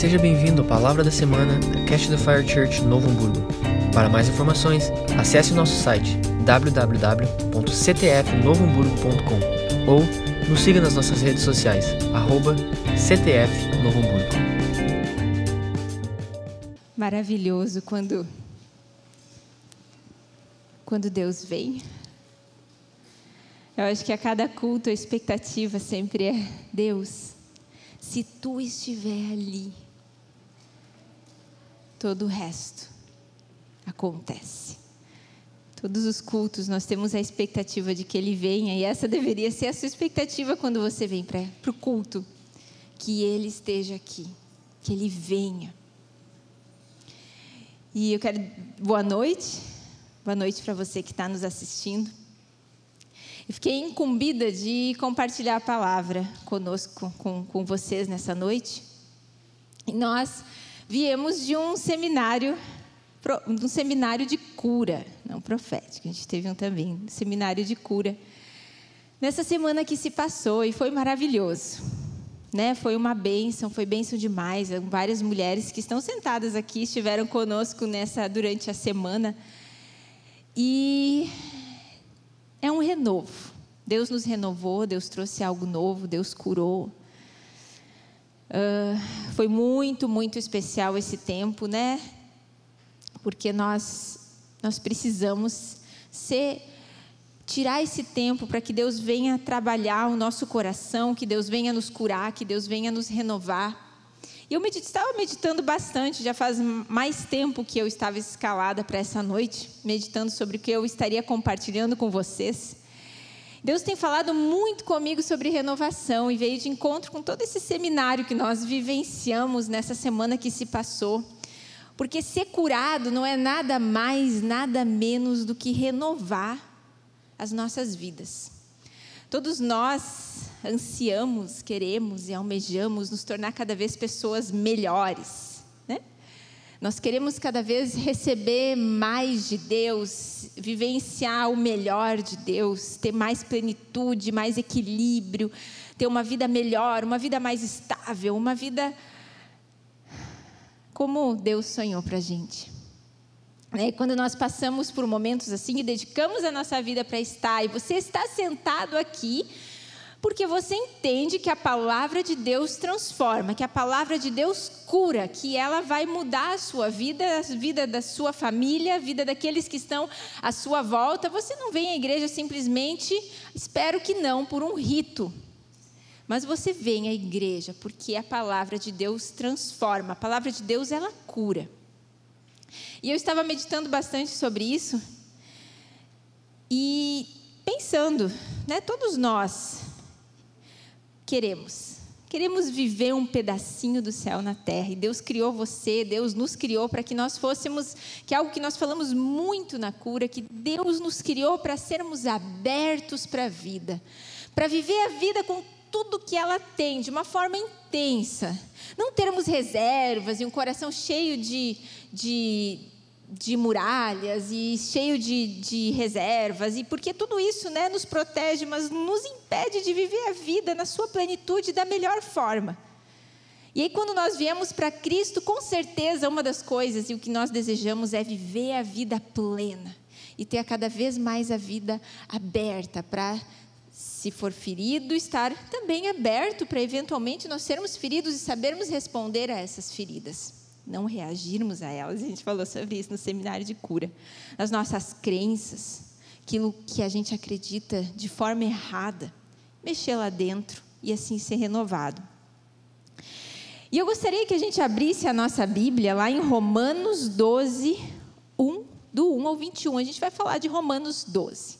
Seja bem-vindo à Palavra da Semana da Cash the Fire Church Novo Hamburgo. Para mais informações, acesse o nosso site www.ctfnovohamburgo.com ou nos siga nas nossas redes sociais, arroba. Maravilhoso quando, quando Deus vem. Eu acho que a cada culto a expectativa sempre é: Deus, se tu estiver ali, todo o resto acontece. Todos os cultos nós temos a expectativa de que Ele venha, e essa deveria ser a sua expectativa quando você vem para o culto: que Ele esteja aqui, que Ele venha. E eu quero. Boa noite, boa noite para você que está nos assistindo. E fiquei incumbida de compartilhar a palavra conosco, com, com vocês nessa noite. E nós viemos de um seminário, um seminário de cura, não profético, a gente teve um também, um seminário de cura. Nessa semana que se passou e foi maravilhoso. Né? Foi uma bênção, foi bênção demais. Várias mulheres que estão sentadas aqui estiveram conosco nessa durante a semana. E é um renovo. Deus nos renovou, Deus trouxe algo novo, Deus curou. Uh, foi muito, muito especial esse tempo, né? Porque nós, nós precisamos ser, tirar esse tempo para que Deus venha trabalhar o nosso coração, que Deus venha nos curar, que Deus venha nos renovar. E eu medit, estava meditando bastante, já faz mais tempo que eu estava escalada para essa noite, meditando sobre o que eu estaria compartilhando com vocês. Deus tem falado muito comigo sobre renovação e veio de encontro com todo esse seminário que nós vivenciamos nessa semana que se passou. Porque ser curado não é nada mais, nada menos do que renovar as nossas vidas. Todos nós ansiamos, queremos e almejamos nos tornar cada vez pessoas melhores. Nós queremos cada vez receber mais de Deus, vivenciar o melhor de Deus, ter mais plenitude, mais equilíbrio, ter uma vida melhor, uma vida mais estável, uma vida como Deus sonhou para a gente. Né? Quando nós passamos por momentos assim e dedicamos a nossa vida para estar, e você está sentado aqui, porque você entende que a palavra de Deus transforma, que a palavra de Deus cura, que ela vai mudar a sua vida, a vida da sua família, a vida daqueles que estão à sua volta. Você não vem à igreja simplesmente, espero que não, por um rito. Mas você vem à igreja porque a palavra de Deus transforma, a palavra de Deus ela cura. E eu estava meditando bastante sobre isso e pensando, né, todos nós queremos. Queremos viver um pedacinho do céu na terra. E Deus criou você, Deus nos criou para que nós fôssemos, que é algo que nós falamos muito na cura, que Deus nos criou para sermos abertos para a vida, para viver a vida com tudo que ela tem, de uma forma intensa. Não termos reservas e um coração cheio de, de de muralhas e cheio de, de, reservas, e porque tudo isso né, nos protege, mas nos impede de viver a vida na sua plenitude da melhor forma. E aí, quando nós viemos para Cristo, com certeza, uma das coisas e o que nós desejamos é viver a vida plena e ter cada vez mais a vida aberta para, se for ferido, estar também aberto para eventualmente nós sermos feridos e sabermos responder a essas feridas não reagirmos a elas. A gente falou sobre isso no seminário de cura. As nossas crenças, aquilo que a gente acredita de forma errada, mexer lá dentro e assim ser renovado. E eu gostaria que a gente abrisse a nossa Bíblia lá em Romanos 12, 1, do 1 ao 21. A gente vai falar de Romanos 12.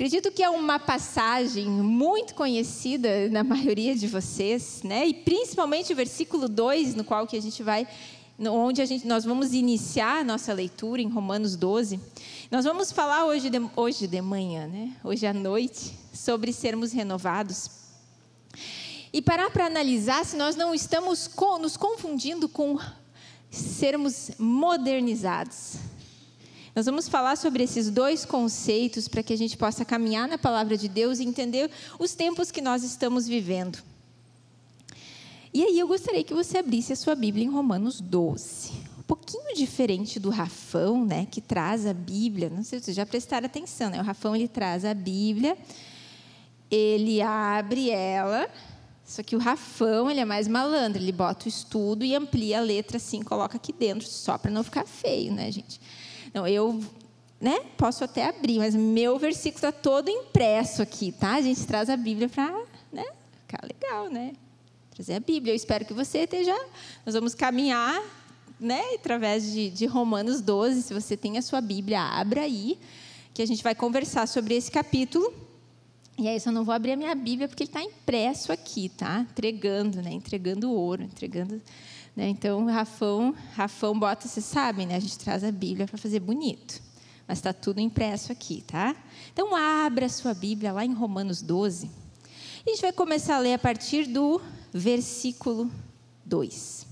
Acredito que é uma passagem muito conhecida na maioria de vocês, né? E principalmente o versículo 2, no qual que a gente vai onde a gente, nós vamos iniciar a nossa leitura em Romanos 12. Nós vamos falar hoje de, hoje de manhã, né? hoje à noite, sobre sermos renovados. E parar para analisar se nós não estamos nos confundindo com sermos modernizados. Nós vamos falar sobre esses dois conceitos para que a gente possa caminhar na palavra de Deus e entender os tempos que nós estamos vivendo. E aí eu gostaria que você abrisse a sua Bíblia em Romanos 12. Um pouquinho diferente do Rafão, né, que traz a Bíblia. Não sei se vocês já prestaram atenção, né? O Rafão ele traz a Bíblia, ele abre ela, só que o Rafão ele é mais malandro, ele bota o estudo e amplia a letra assim, coloca aqui dentro, só para não ficar feio, né, gente? Não, eu né, posso até abrir, mas meu versículo está todo impresso aqui, tá? A gente traz a Bíblia para né, ficar legal, né? trazer a Bíblia. Eu espero que você esteja. Nós vamos caminhar né, através de, de Romanos 12. Se você tem a sua Bíblia, abra aí, que a gente vai conversar sobre esse capítulo. E aí, eu não vou abrir a minha Bíblia porque ele está impresso aqui, tá? Entregando, né? Entregando ouro, entregando. Né? Então, Rafão, Rafão bota, vocês sabem, né? A gente traz a Bíblia para fazer bonito. Mas está tudo impresso aqui, tá? Então, abra a sua Bíblia lá em Romanos 12. E a gente vai começar a ler a partir do versículo 2.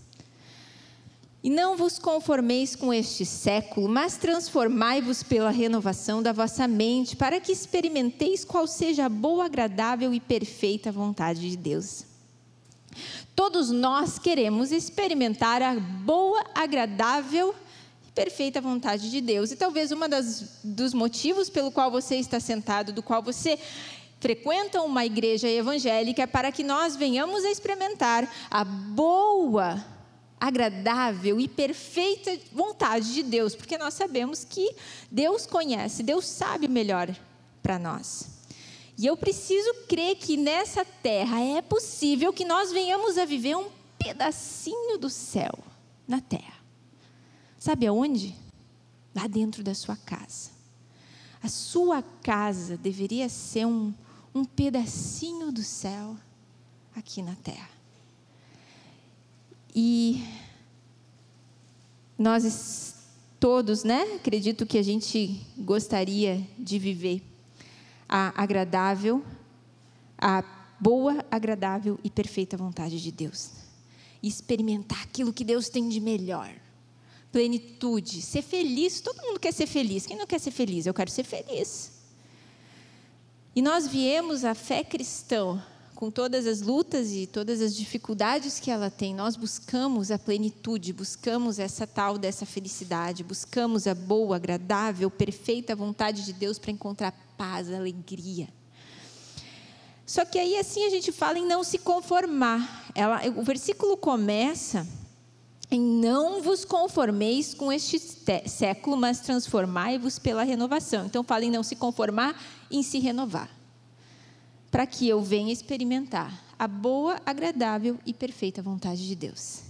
E não vos conformeis com este século, mas transformai-vos pela renovação da vossa mente, para que experimenteis qual seja a boa, agradável e perfeita vontade de Deus. Todos nós queremos experimentar a boa, agradável e perfeita vontade de Deus. E talvez um dos motivos pelo qual você está sentado, do qual você frequentam uma igreja evangélica para que nós venhamos a experimentar a boa, agradável e perfeita vontade de Deus, porque nós sabemos que Deus conhece, Deus sabe melhor para nós. E eu preciso crer que nessa terra é possível que nós venhamos a viver um pedacinho do céu na terra. Sabe aonde? Lá dentro da sua casa. A sua casa deveria ser um, um pedacinho do céu aqui na terra. E nós todos, né? Acredito que a gente gostaria de viver a agradável, a boa, agradável e perfeita vontade de Deus. Experimentar aquilo que Deus tem de melhor. Plenitude, ser feliz. Todo mundo quer ser feliz. Quem não quer ser feliz? Eu quero ser feliz. E nós viemos a fé cristã com todas as lutas e todas as dificuldades que ela tem, nós buscamos a plenitude, buscamos essa tal dessa felicidade, buscamos a boa, agradável, perfeita vontade de Deus para encontrar paz, alegria. Só que aí assim a gente fala em não se conformar. Ela, o versículo começa em não vos conformeis com este século, mas transformai-vos pela renovação. Então fala em não se conformar em se renovar, para que eu venha experimentar a boa, agradável e perfeita vontade de Deus.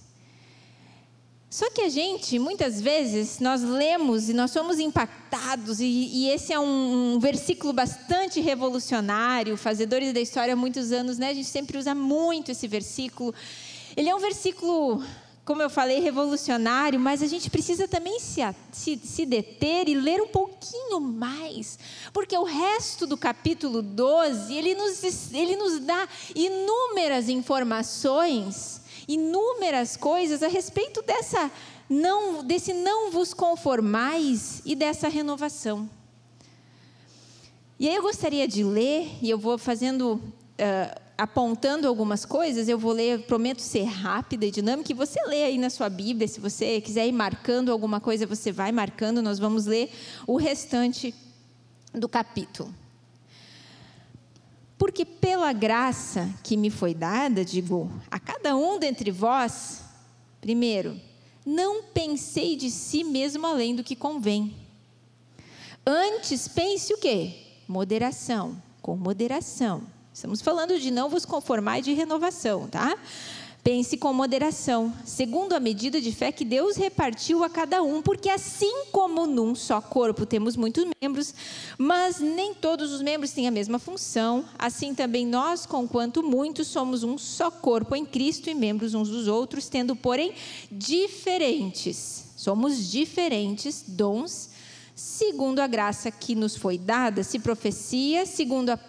Só que a gente, muitas vezes, nós lemos e nós somos impactados, e, e esse é um, um, versículo bastante revolucionário, fazedores da história há muitos anos, né? A gente sempre usa muito esse versículo. Ele é um versículo como eu falei, revolucionário, mas a gente precisa também se, se, se, deter e ler um pouquinho mais, porque o resto do capítulo 12, ele nos, ele nos dá inúmeras informações, inúmeras coisas a respeito dessa não, desse não vos conformais e dessa renovação. E aí eu gostaria de ler, e eu vou fazendo. Uh, apontando algumas coisas, eu vou ler, prometo ser rápida e dinâmica, e você lê aí na sua Bíblia, se você quiser ir marcando alguma coisa, você vai marcando, nós vamos ler o restante do capítulo. Porque pela graça que me foi dada, digo, a cada um dentre vós, primeiro, não pensei de si mesmo além do que convém. Antes pense o quê? Moderação, com moderação Estamos falando de não vos conformar e de renovação, tá? Pense com moderação, segundo a medida de fé que Deus repartiu a cada um, porque assim como num só corpo temos muitos membros, mas nem todos os membros têm a mesma função, assim também nós, conquanto muitos, somos um só corpo em Cristo e membros uns dos outros, tendo, porém, diferentes. Somos diferentes dons, segundo a graça que nos foi dada, se profecia, segundo a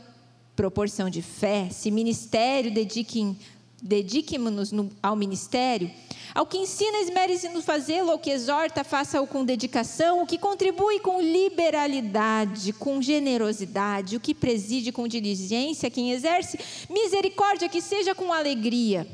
proporção de fé, se ministério, dediquem dediquemos-nos ao ministério, ao que ensina, esmere-se no fazê-lo, ao que exorta, faça-o com dedicação, o que contribui com liberalidade, com generosidade, o que preside com diligência, quem exerce misericórdia, que seja com alegria.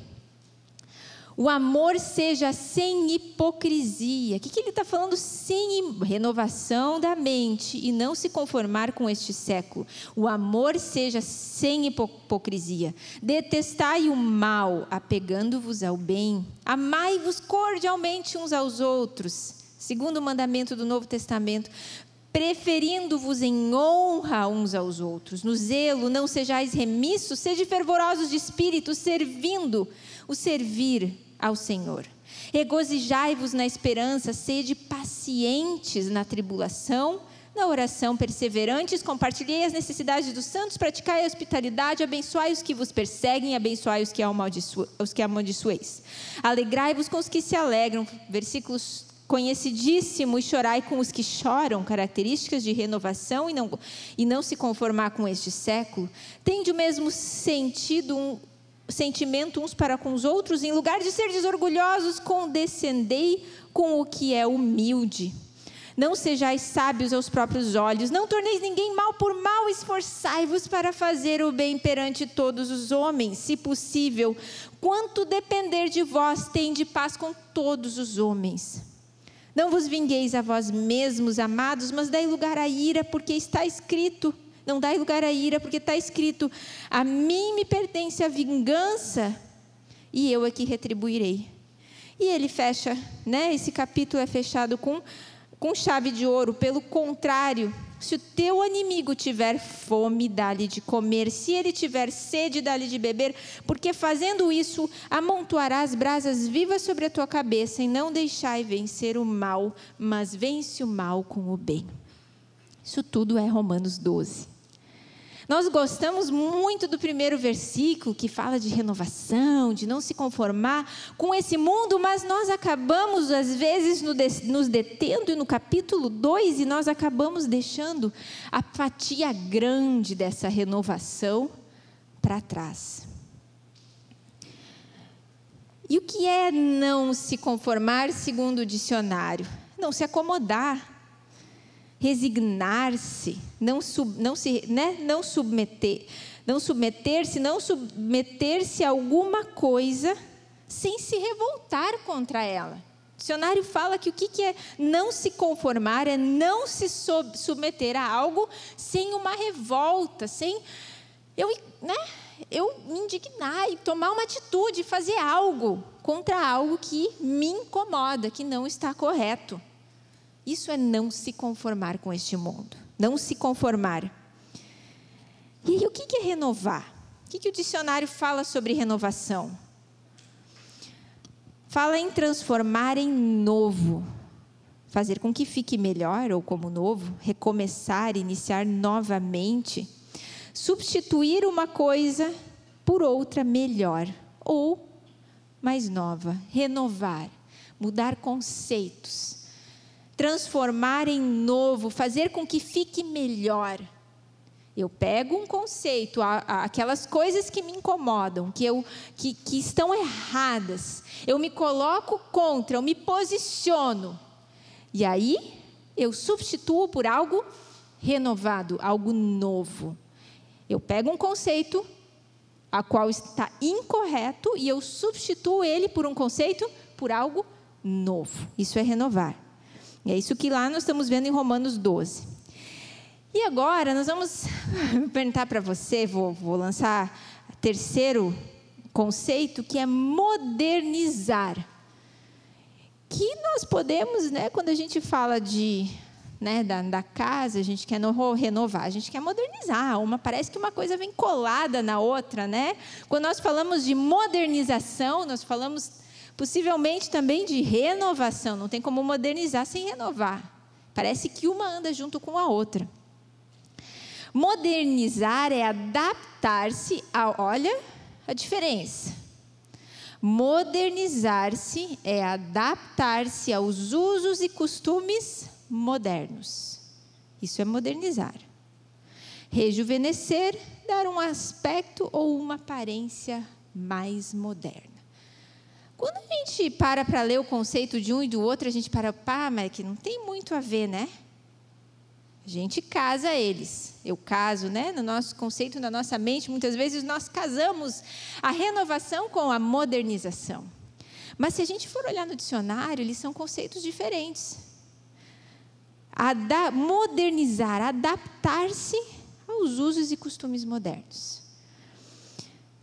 O amor seja sem hipocrisia. O que, que ele está falando? Sem renovação da mente e não se conformar com este século. O amor seja sem hipocrisia. Detestai o mal, apegando-vos ao bem. Amai-vos cordialmente uns aos outros. Segundo o mandamento do Novo Testamento, preferindo-vos em honra uns aos outros. No zelo, não sejais remissos, sede fervorosos de espírito, servindo. O servir ao Senhor. Regozijai-vos na esperança, sede pacientes na tribulação, na oração perseverantes, compartilhei as necessidades dos santos, praticai a hospitalidade, abençoai os que vos perseguem, abençoai os que, os que amaldiçoeis. Alegrai-vos com os que se alegram, versículos conhecidíssimo, e chorai com os que choram, características de renovação e não, e não se conformar com este século. Tende o mesmo sentido um, sentimento uns para com os outros, em lugar de ser desorgulhosos, condescendei com o que é humilde. Não sejais sábios aos próprios olhos, não torneis ninguém mal por mal, esforçai-vos para fazer o bem perante todos os homens, se possível. Quanto depender de vós, tende paz com todos os homens. Não vos vingueis a vós mesmos, amados, mas dai lugar à ira, porque está escrito: não dai lugar à ira, porque está escrito: A mim me pertence a vingança, e eu aqui retribuirei. E ele fecha, né? Esse capítulo é fechado com, com chave de ouro. Pelo contrário, se o teu inimigo tiver fome, dá-lhe de comer. Se ele tiver sede, dá-lhe de beber. Porque fazendo isso, amontoarás brasas vivas sobre a tua cabeça. E não deixai vencer o mal, mas vence o mal com o bem. Isso tudo é Romanos 12. Nós gostamos muito do primeiro versículo que fala de renovação, de não se conformar com esse mundo, mas nós acabamos, às vezes, nos detendo no capítulo 2 e nós acabamos deixando a fatia grande dessa renovação para trás. E o que é não se conformar, segundo o dicionário? Não se acomodar resignar-se, não, sub, não se, né, não submeter, não submeter-se, não submeter-se a alguma coisa sem se revoltar contra ela. O dicionário fala que o que é não se conformar é não se submeter a algo sem uma revolta, sem eu, né, eu me indignar e tomar uma atitude, fazer algo contra algo que me incomoda, que não está correto. Isso é não se conformar com este mundo. Não se conformar. E aí, o que é renovar? O que, que o dicionário fala sobre renovação? Fala em transformar em novo, fazer com que fique melhor ou como novo, recomeçar, iniciar novamente, substituir uma coisa por outra melhor ou mais nova, renovar, mudar conceitos transformar em novo, fazer com que fique melhor. Eu pego um conceito, aquelas coisas que me incomodam, que, eu, que, que estão erradas, eu me coloco contra, eu me posiciono. E aí eu substituo por algo renovado, algo novo. Eu pego um conceito a qual está incorreto e eu substituo ele por um conceito por algo novo. Isso é renovar. E é isso que lá nós estamos vendo em Romanos 12. E agora nós vamos perguntar para você, vou, vou lançar terceiro conceito, que é modernizar. Que nós podemos, né, quando a gente fala de né, da, da, casa, a gente quer renovar, a gente quer modernizar. Uma parece que uma coisa vem colada na outra, né? Quando nós falamos de modernização, nós falamos Possivelmente também de renovação, não tem como modernizar sem renovar. Parece que uma anda junto com a outra. Modernizar é adaptar-se a, olha a diferença. Modernizar-se é adaptar-se aos usos e costumes modernos. Isso é modernizar. Rejuvenescer, dar um aspecto ou uma aparência mais moderna. Quando a gente para para ler o conceito de um e do outro, a gente para, pá, mas que não tem muito a ver, né? A gente casa eles. Eu caso, né? No nosso conceito, na nossa mente, muitas vezes nós casamos a renovação com a modernização. Mas se a gente for olhar no dicionário, eles são conceitos diferentes. Ada modernizar, adaptar-se aos usos e costumes modernos.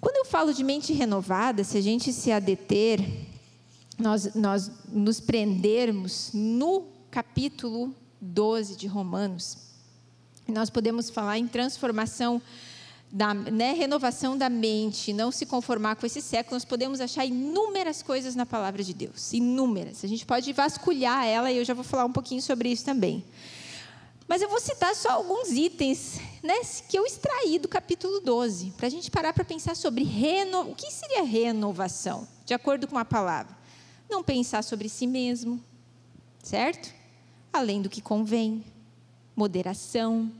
Quando eu falo de mente renovada, se a gente se adeter, nós, nós nos prendermos no capítulo 12 de Romanos, nós podemos falar em transformação da né, renovação da mente, não se conformar com esse século, nós podemos achar inúmeras coisas na palavra de Deus, inúmeras. A gente pode vasculhar ela e eu já vou falar um pouquinho sobre isso também. Mas eu vou citar só alguns itens né, que eu extraí do capítulo 12, para a gente parar para pensar sobre reno... o que seria renovação, de acordo com a palavra. Não pensar sobre si mesmo, certo? Além do que convém, moderação,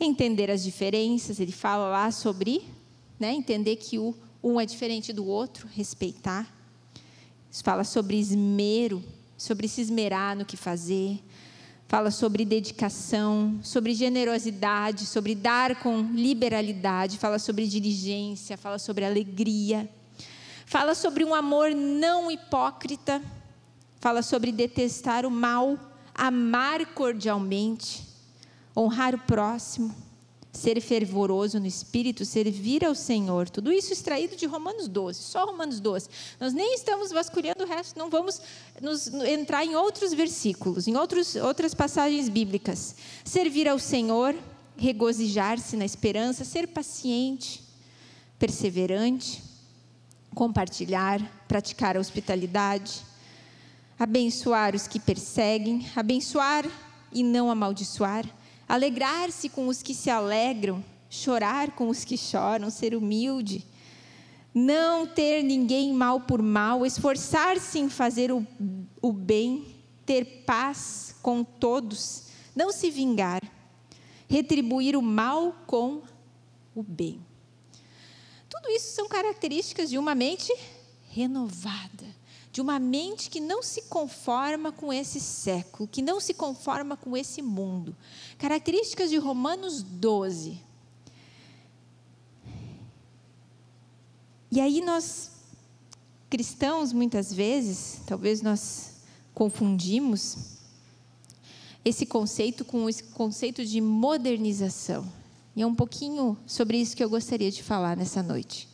entender as diferenças, ele fala lá sobre né, entender que o um é diferente do outro, respeitar. Fala sobre esmero, sobre se esmerar no que fazer. Fala sobre dedicação, sobre generosidade, sobre dar com liberalidade. Fala sobre diligência, fala sobre alegria. Fala sobre um amor não hipócrita. Fala sobre detestar o mal, amar cordialmente honrar o próximo, ser fervoroso no espírito, servir ao Senhor. Tudo isso extraído de Romanos 12, só Romanos 12. Nós nem estamos vasculhando o resto, não vamos nos, entrar em outros versículos, em outros, outras passagens bíblicas. Servir ao Senhor, regozijar-se na esperança, ser paciente, perseverante, compartilhar, praticar a hospitalidade, abençoar os que perseguem, abençoar e não amaldiçoar alegrar-se com os que se alegram, chorar com os que choram, ser humilde, não ter ninguém mal por mal, esforçar-se em fazer o, o bem, ter paz com todos, não se vingar, retribuir o mal com o bem. Tudo isso são características de uma mente renovada de uma mente que não se conforma com esse século, que não se conforma com esse mundo. Características de Romanos 12. E aí nós, cristãos, muitas vezes, talvez nós confundimos esse conceito com esse conceito de modernização. E é um pouquinho sobre isso que eu gostaria de falar nessa noite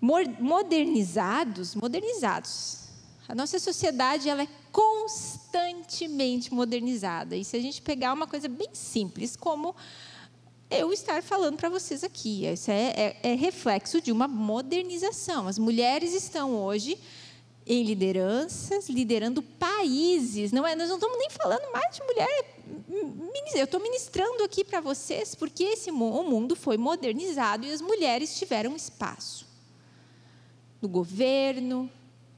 modernizados, modernizados. A nossa sociedade ela é constantemente modernizada. E se a gente pegar uma coisa bem simples, como eu estar falando para vocês aqui, isso é, é, é reflexo de uma modernização. As mulheres estão hoje em lideranças, liderando países. Não é, nós não estamos nem falando mais de mulher. Eu estou ministrando aqui para vocês porque esse, o mundo foi modernizado e as mulheres tiveram espaço no governo,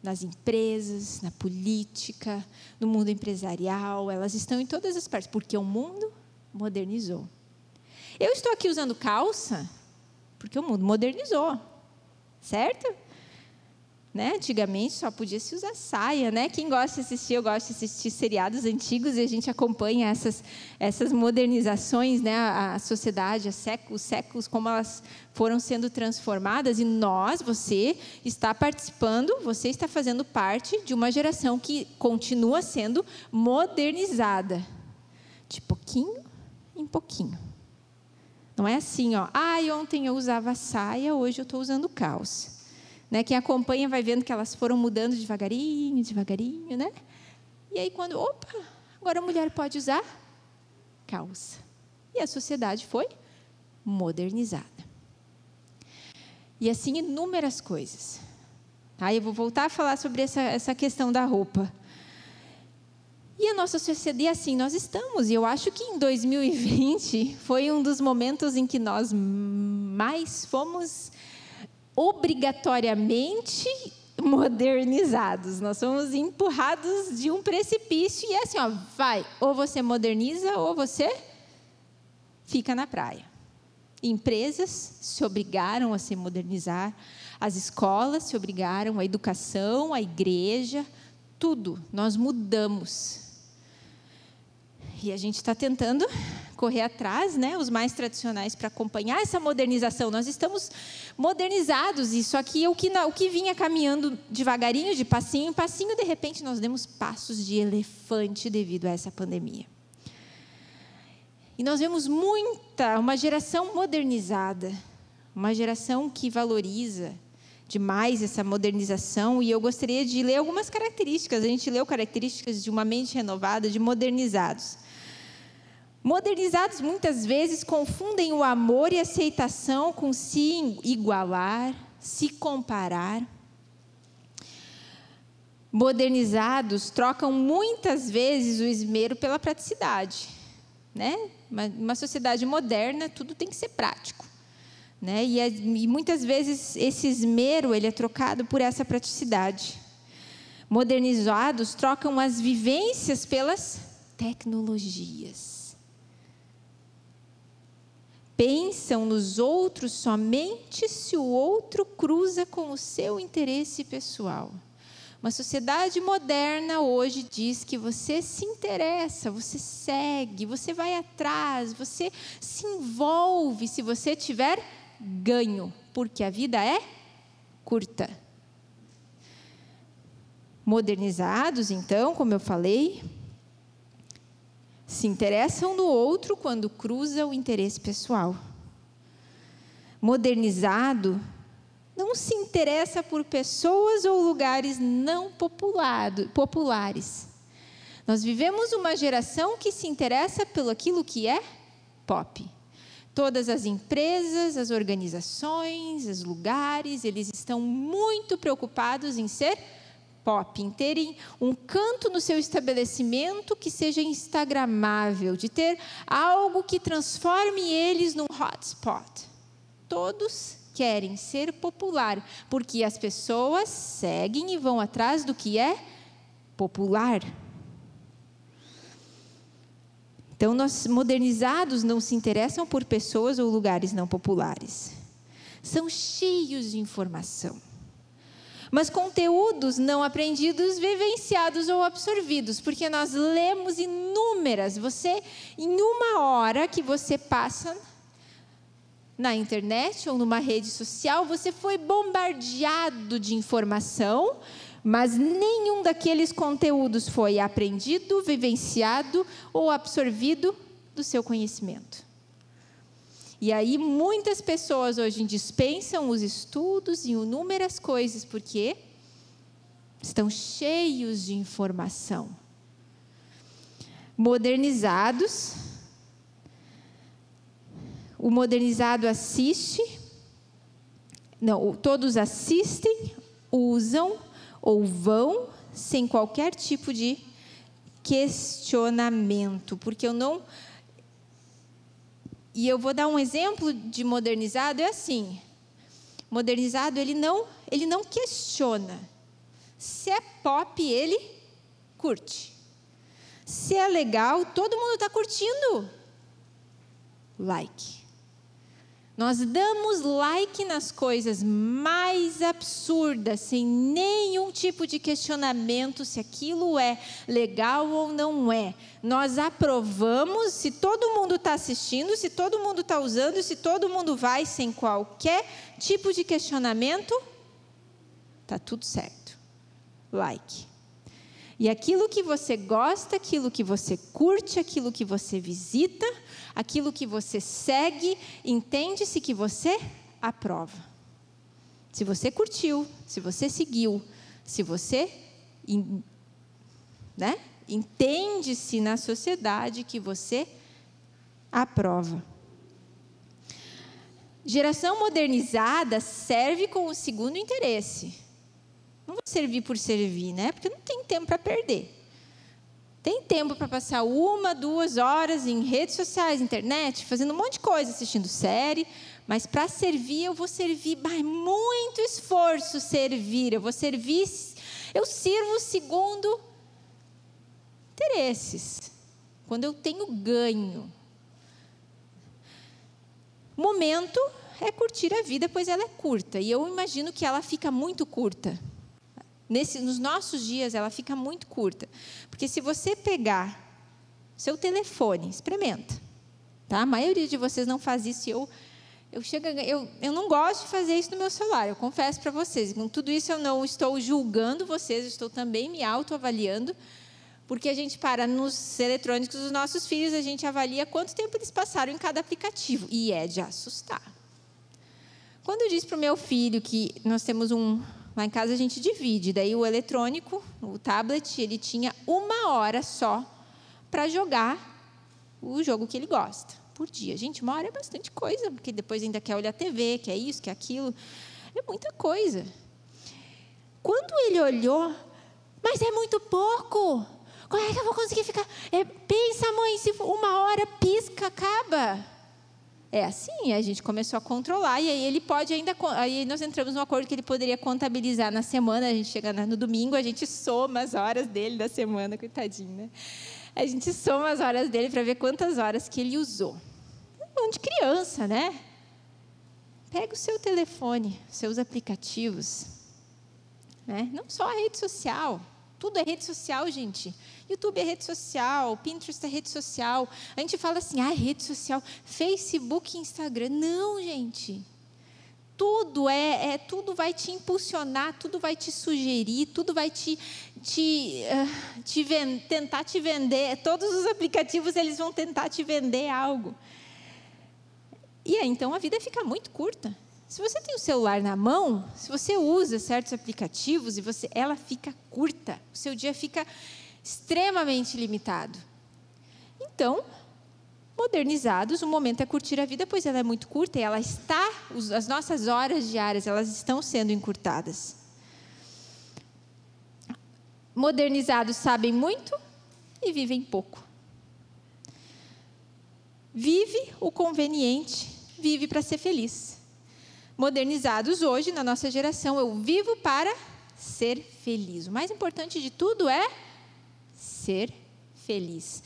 nas empresas, na política, no mundo empresarial, elas estão em todas as partes, porque o mundo modernizou. Eu estou aqui usando calça porque o mundo modernizou, certo? Né? Antigamente só podia se usar saia, né? Quem gosta de assistir, eu gosto de assistir seriados antigos e a gente acompanha essas, essas modernizações, né? A, sociedade, há séculos, séculos, como elas foram sendo transformadas e nós, você está participando, você está fazendo parte de uma geração que continua sendo modernizada, de pouquinho em pouquinho. Não é assim, ó. Ah, ontem eu usava saia, hoje eu estou usando calça. Né? Quem acompanha vai vendo que elas foram mudando devagarinho, devagarinho, né? E aí quando, opa, agora a mulher pode usar calça. E a sociedade foi modernizada. E assim inúmeras coisas. Tá? Eu vou voltar a falar sobre essa, essa questão da roupa. E a nossa sociedade, assim, nós estamos. E eu acho que em 2020 foi um dos momentos em que nós mais fomos obrigatoriamente modernizados. Nós somos empurrados de um precipício e é assim, ó, vai, ou você moderniza ou você fica na praia. Empresas se obrigaram a se modernizar, as escolas se obrigaram, a educação, a igreja, tudo, nós mudamos. E a gente está tentando correr atrás, né, os mais tradicionais, para acompanhar essa modernização. Nós estamos modernizados, isso aqui é o que, o que vinha caminhando devagarinho, de passinho em passinho, de repente nós demos passos de elefante devido a essa pandemia. E nós vemos muita, uma geração modernizada, uma geração que valoriza demais essa modernização, e eu gostaria de ler algumas características. A gente leu características de uma mente renovada, de modernizados. Modernizados muitas vezes confundem o amor e aceitação com se igualar, se comparar. Modernizados trocam muitas vezes o esmero pela praticidade, né? Uma, uma sociedade moderna, tudo tem que ser prático, né? E, e muitas vezes esse esmero ele é trocado por essa praticidade. Modernizados trocam as vivências pelas tecnologias pensam nos outros somente se o outro cruza com o seu interesse pessoal. Uma sociedade moderna hoje diz que você se interessa, você segue, você vai atrás, você se envolve se você tiver ganho, porque a vida é curta. Modernizados, então, como eu falei, se interessam no outro quando cruza o interesse pessoal. Modernizado não se interessa por pessoas ou lugares não populado, populares. Nós vivemos uma geração que se interessa pelo aquilo que é pop. Todas as empresas, as organizações, os lugares, eles estão muito preocupados em ser pop, em terem um canto no seu estabelecimento que seja instagramável, de ter algo que transforme eles num hotspot. Todos querem ser popular, porque as pessoas seguem e vão atrás do que é popular. Então, nós modernizados não se interessam por pessoas ou lugares não populares. São cheios de informação mas conteúdos não aprendidos, vivenciados ou absorvidos, porque nós lemos inúmeras. Você, em uma hora que você passa na internet ou numa rede social, você foi bombardeado de informação, mas nenhum daqueles conteúdos foi aprendido, vivenciado ou absorvido do seu conhecimento. E aí muitas pessoas hoje dispensam os estudos e inúmeras coisas porque estão cheios de informação. Modernizados, o modernizado assiste, não, todos assistem, usam ou vão sem qualquer tipo de questionamento, porque eu não e eu vou dar um exemplo de modernizado, é assim. Modernizado, ele não, ele não questiona. Se é pop, ele curte. Se é legal, todo mundo está curtindo. Like. Nós damos like nas coisas mais absurdas, sem nenhum tipo de questionamento se aquilo é legal ou não é. Nós aprovamos se todo mundo está assistindo, se todo mundo está usando, se todo mundo vai sem qualquer tipo de questionamento, tá tudo certo. Like. E aquilo que você gosta, aquilo que você curte, aquilo que você visita, aquilo que você segue, entende-se que você aprova. Se você curtiu, se você seguiu, se você né, entende-se na sociedade que você aprova. Geração modernizada serve com o segundo interesse. Não vou servir por servir, né? Porque não tem tempo para perder. Tem tempo para passar uma, duas horas em redes sociais, internet, fazendo um monte de coisa, assistindo série, mas para servir, eu vou servir, vai muito esforço servir, eu vou servir, eu sirvo segundo interesses, quando eu tenho ganho. Momento é curtir a vida, pois ela é curta, e eu imagino que ela fica muito curta. Nesse, nos nossos dias, ela fica muito curta. Porque se você pegar seu telefone, experimenta. Tá? A maioria de vocês não faz isso. Eu, eu, chego, eu, eu não gosto de fazer isso no meu celular, eu confesso para vocês. Com tudo isso, eu não estou julgando vocês, estou também me autoavaliando, porque a gente para nos eletrônicos dos nossos filhos, a gente avalia quanto tempo eles passaram em cada aplicativo. E é de assustar. Quando eu disse para o meu filho que nós temos um. Lá em casa a gente divide, daí o eletrônico, o tablet, ele tinha uma hora só para jogar o jogo que ele gosta por dia. Gente, uma hora é bastante coisa, porque depois ainda quer olhar TV, quer isso, quer aquilo. É muita coisa. Quando ele olhou, mas é muito pouco. Como é que eu vou conseguir ficar? É, pensa, mãe, se uma hora pisca, acaba. É assim, a gente começou a controlar e aí ele pode ainda, aí nós entramos no acordo que ele poderia contabilizar na semana, a gente chega no domingo, a gente soma as horas dele da semana, coitadinho, né? A gente soma as horas dele para ver quantas horas que ele usou. É de criança, né? Pega o seu telefone, seus aplicativos, né? Não só a rede social, tudo é rede social, gente. YouTube é rede social, Pinterest é rede social. A gente fala assim, ah, é rede social, Facebook, Instagram. Não, gente. Tudo é, é, tudo vai te impulsionar, tudo vai te sugerir, tudo vai te, te, uh, te tentar te vender. Todos os aplicativos eles vão tentar te vender algo. E aí, então a vida fica muito curta. Se você tem o celular na mão, se você usa certos aplicativos e você, ela fica curta, o seu dia fica extremamente limitado. Então, modernizados, o momento é curtir a vida, pois ela é muito curta e ela está, as nossas horas diárias, elas estão sendo encurtadas. Modernizados sabem muito e vivem pouco. Vive o conveniente, vive para ser feliz modernizados hoje, na nossa geração, eu vivo para ser feliz. O mais importante de tudo é ser feliz.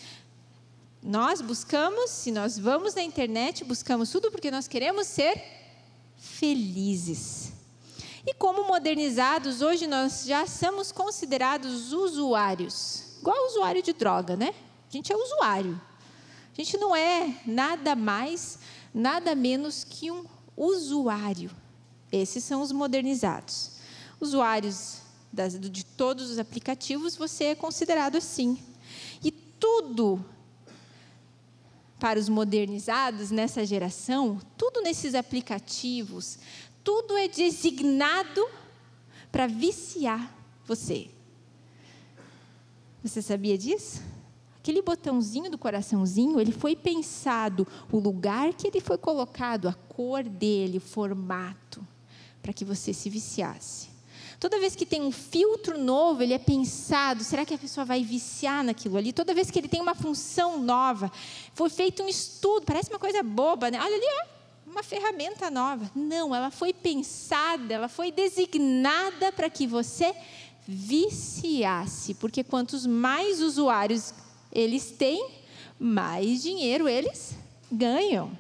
Nós buscamos, se nós vamos na internet, buscamos tudo porque nós queremos ser felizes. E como modernizados, hoje nós já somos considerados usuários, igual usuário de droga, né? A gente é usuário. A gente não é nada mais, nada menos que um usuário. Esses são os modernizados. Usuários das, de todos os aplicativos, você é considerado assim. E tudo para os modernizados nessa geração, tudo nesses aplicativos, tudo é designado para viciar você. Você sabia disso? Aquele botãozinho do coraçãozinho, ele foi pensado, o lugar que ele foi colocado, a cor dele, o formato, para que você se viciasse. Toda vez que tem um filtro novo, ele é pensado, será que a pessoa vai viciar naquilo ali? Toda vez que ele tem uma função nova, foi feito um estudo, parece uma coisa boba, né? Olha ali, ó, uma ferramenta nova. Não, ela foi pensada, ela foi designada para que você viciasse, porque quantos mais usuários eles têm, mais dinheiro eles ganham.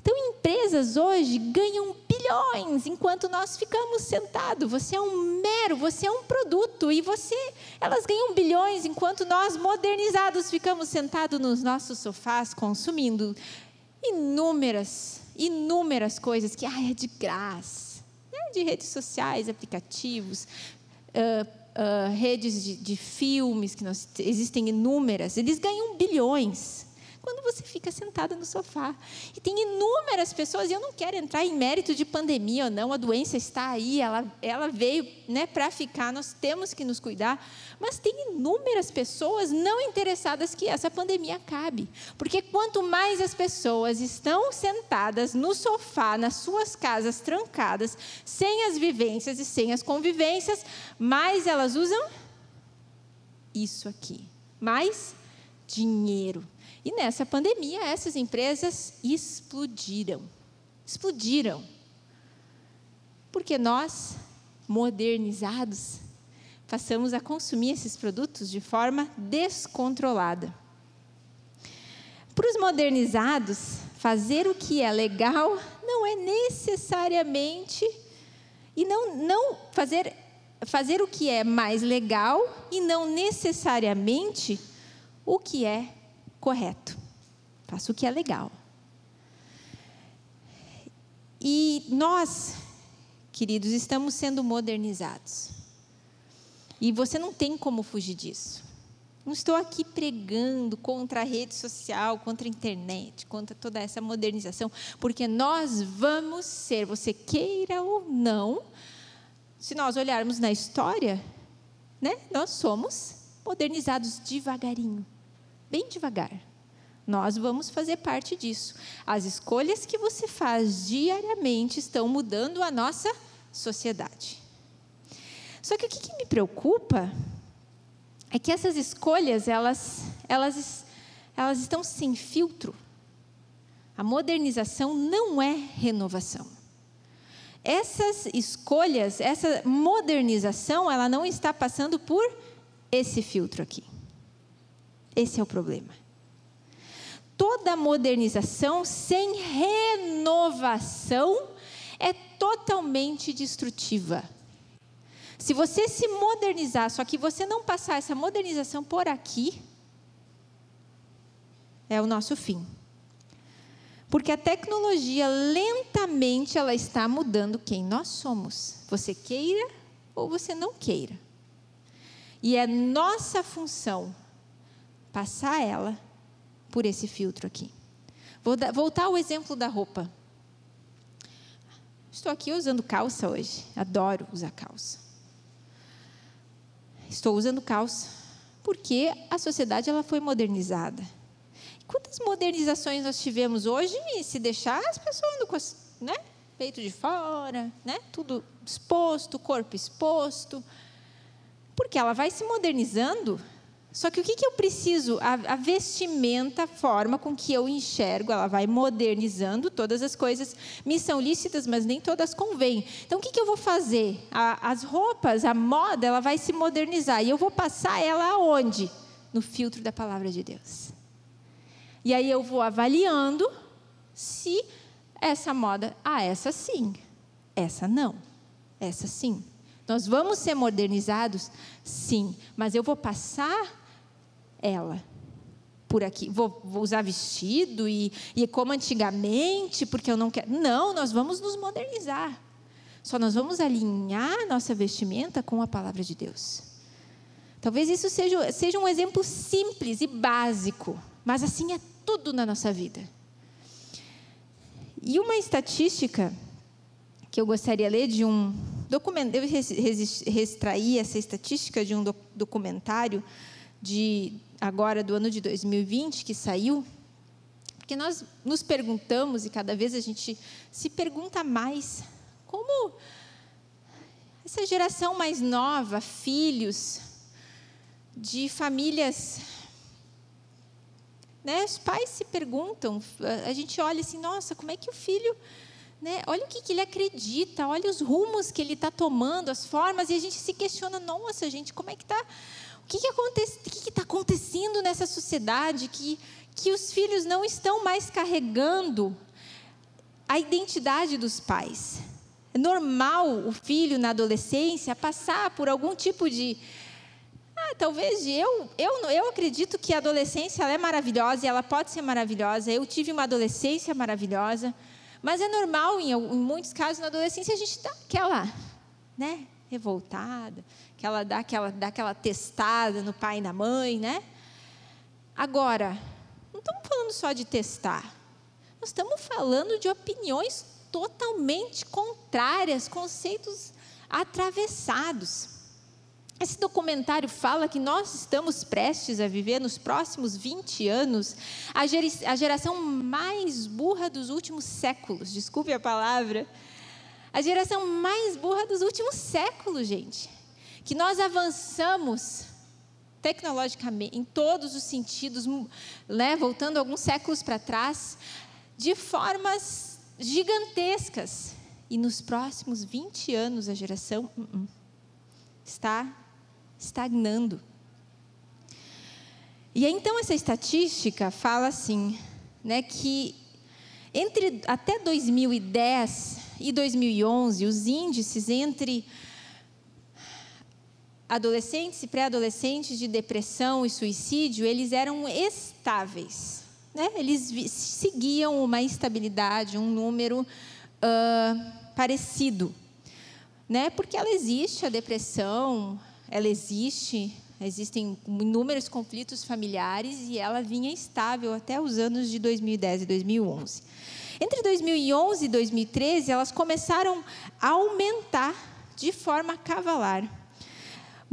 Então, empresas hoje ganham bilhões enquanto nós ficamos sentados. Você é um mero, você é um produto e você, elas ganham bilhões enquanto nós modernizados ficamos sentados nos nossos sofás consumindo inúmeras, inúmeras coisas que ah, é de graça, né? de redes sociais, aplicativos. Uh, redes de, de, filmes, que nós, existem inúmeras, eles ganham bilhões. Quando você fica sentada no sofá. E tem inúmeras pessoas, e eu não quero entrar em mérito de pandemia ou não, a doença está aí, ela, ela veio né, para ficar, nós temos que nos cuidar. Mas tem inúmeras pessoas não interessadas que essa pandemia acabe. Porque quanto mais as pessoas estão sentadas no sofá, nas suas casas trancadas, sem as vivências e sem as convivências, mais elas usam isso aqui. Mais dinheiro. E nessa pandemia, essas empresas explodiram. Explodiram. Porque nós, modernizados, passamos a consumir esses produtos de forma descontrolada. Para os modernizados, fazer o que é legal não é necessariamente e não, não fazer fazer o que é mais legal e não necessariamente o que é correto, o que é legal. E nós, queridos, estamos sendo modernizados. E você não tem como fugir disso. Não estou aqui pregando contra a rede social, contra a internet, contra toda essa modernização, porque nós vamos ser, você queira ou não, se nós olharmos na história, né, nós somos modernizados devagarinho, bem devagar. Nós vamos fazer parte disso. As escolhas que você faz diariamente estão mudando a nossa sociedade. Só que o que, me preocupa é que essas escolhas, elas, elas, elas estão sem filtro. A modernização não é renovação. Essas escolhas, essa modernização, ela não está passando por esse filtro aqui. Esse é o problema. Toda modernização sem renovação é totalmente destrutiva. Se você se modernizar, só que você não passar essa modernização por aqui, é o nosso fim. Porque a tecnologia lentamente ela está mudando quem nós somos. Você queira ou você não queira. E é nossa função passar ela por esse filtro aqui. Vou dar, voltar ao exemplo da roupa. Estou aqui usando calça hoje. Adoro usar calça. Estou usando calça porque a sociedade ela foi modernizada. Quantas modernizações nós tivemos hoje? E se deixar, as pessoas andam com né? peito de fora, né? tudo exposto, corpo exposto. Porque ela vai se modernizando. Só que o que, que eu preciso? A, a, vestimenta, a forma com que eu enxergo, ela vai modernizando. Todas as coisas me são lícitas, mas nem todas convêm. Então, o que, que eu vou fazer? A, as roupas, a moda, ela vai se modernizar. E eu vou passar ela aonde? No filtro da palavra de Deus. E aí eu vou avaliando se essa moda, ah, essa sim, essa não, essa sim. Nós vamos ser modernizados? Sim, mas eu vou passar ela por aqui. Vou, vou usar vestido e, e como antigamente, porque eu não quero. Não, nós vamos nos modernizar. Só nós vamos alinhar nossa vestimenta com a palavra de Deus. Talvez isso seja, seja um exemplo simples e básico, mas assim é tudo na nossa vida. E uma estatística que eu gostaria de ler de um documento, eu extrair essa estatística de um documentário de agora do ano de 2020 que saiu, porque nós nos perguntamos e cada vez a gente se pergunta mais como essa geração mais nova, filhos de famílias né? Os pais se perguntam, a gente olha assim, nossa, como é que o filho, né? Olha o que, que ele acredita, olha os rumos que ele está tomando, as formas, e a gente se questiona, nossa, gente, como é que está, o que está acontecendo nessa sociedade que que os filhos não estão mais carregando a identidade dos pais. É normal o filho na adolescência passar por algum tipo de ah, talvez eu, eu, eu acredito que a adolescência é maravilhosa e ela pode ser maravilhosa. Eu tive uma adolescência maravilhosa, mas é normal em, em muitos casos na adolescência a gente dá aquela, né, revoltada, aquela dá aquela dá aquela testada no pai e na mãe, né? Agora, não estamos falando só de testar. Nós estamos falando de opiniões totalmente contrárias, conceitos atravessados. Esse documentário fala que nós estamos prestes a viver nos próximos 20 anos a geração mais burra dos últimos séculos. Desculpe a palavra. A geração mais burra dos últimos séculos, gente. Que nós avançamos tecnologicamente, em todos os sentidos, né, voltando alguns séculos para trás, de formas gigantescas. E nos próximos 20 anos, a geração uh -uh, está estagnando. E então essa estatística fala assim, né, que entre até 2010 e 2011, os índices entre adolescentes e pré-adolescentes de depressão e suicídio, eles eram estáveis. Né? Eles seguiam uma estabilidade, um número uh, parecido. Né? Porque ela existe, a depressão, ela existe, existem inúmeros conflitos familiares e ela vinha estável até os anos de 2010 e 2011. Entre 2011 e 2013, elas começaram a aumentar de forma cavalar.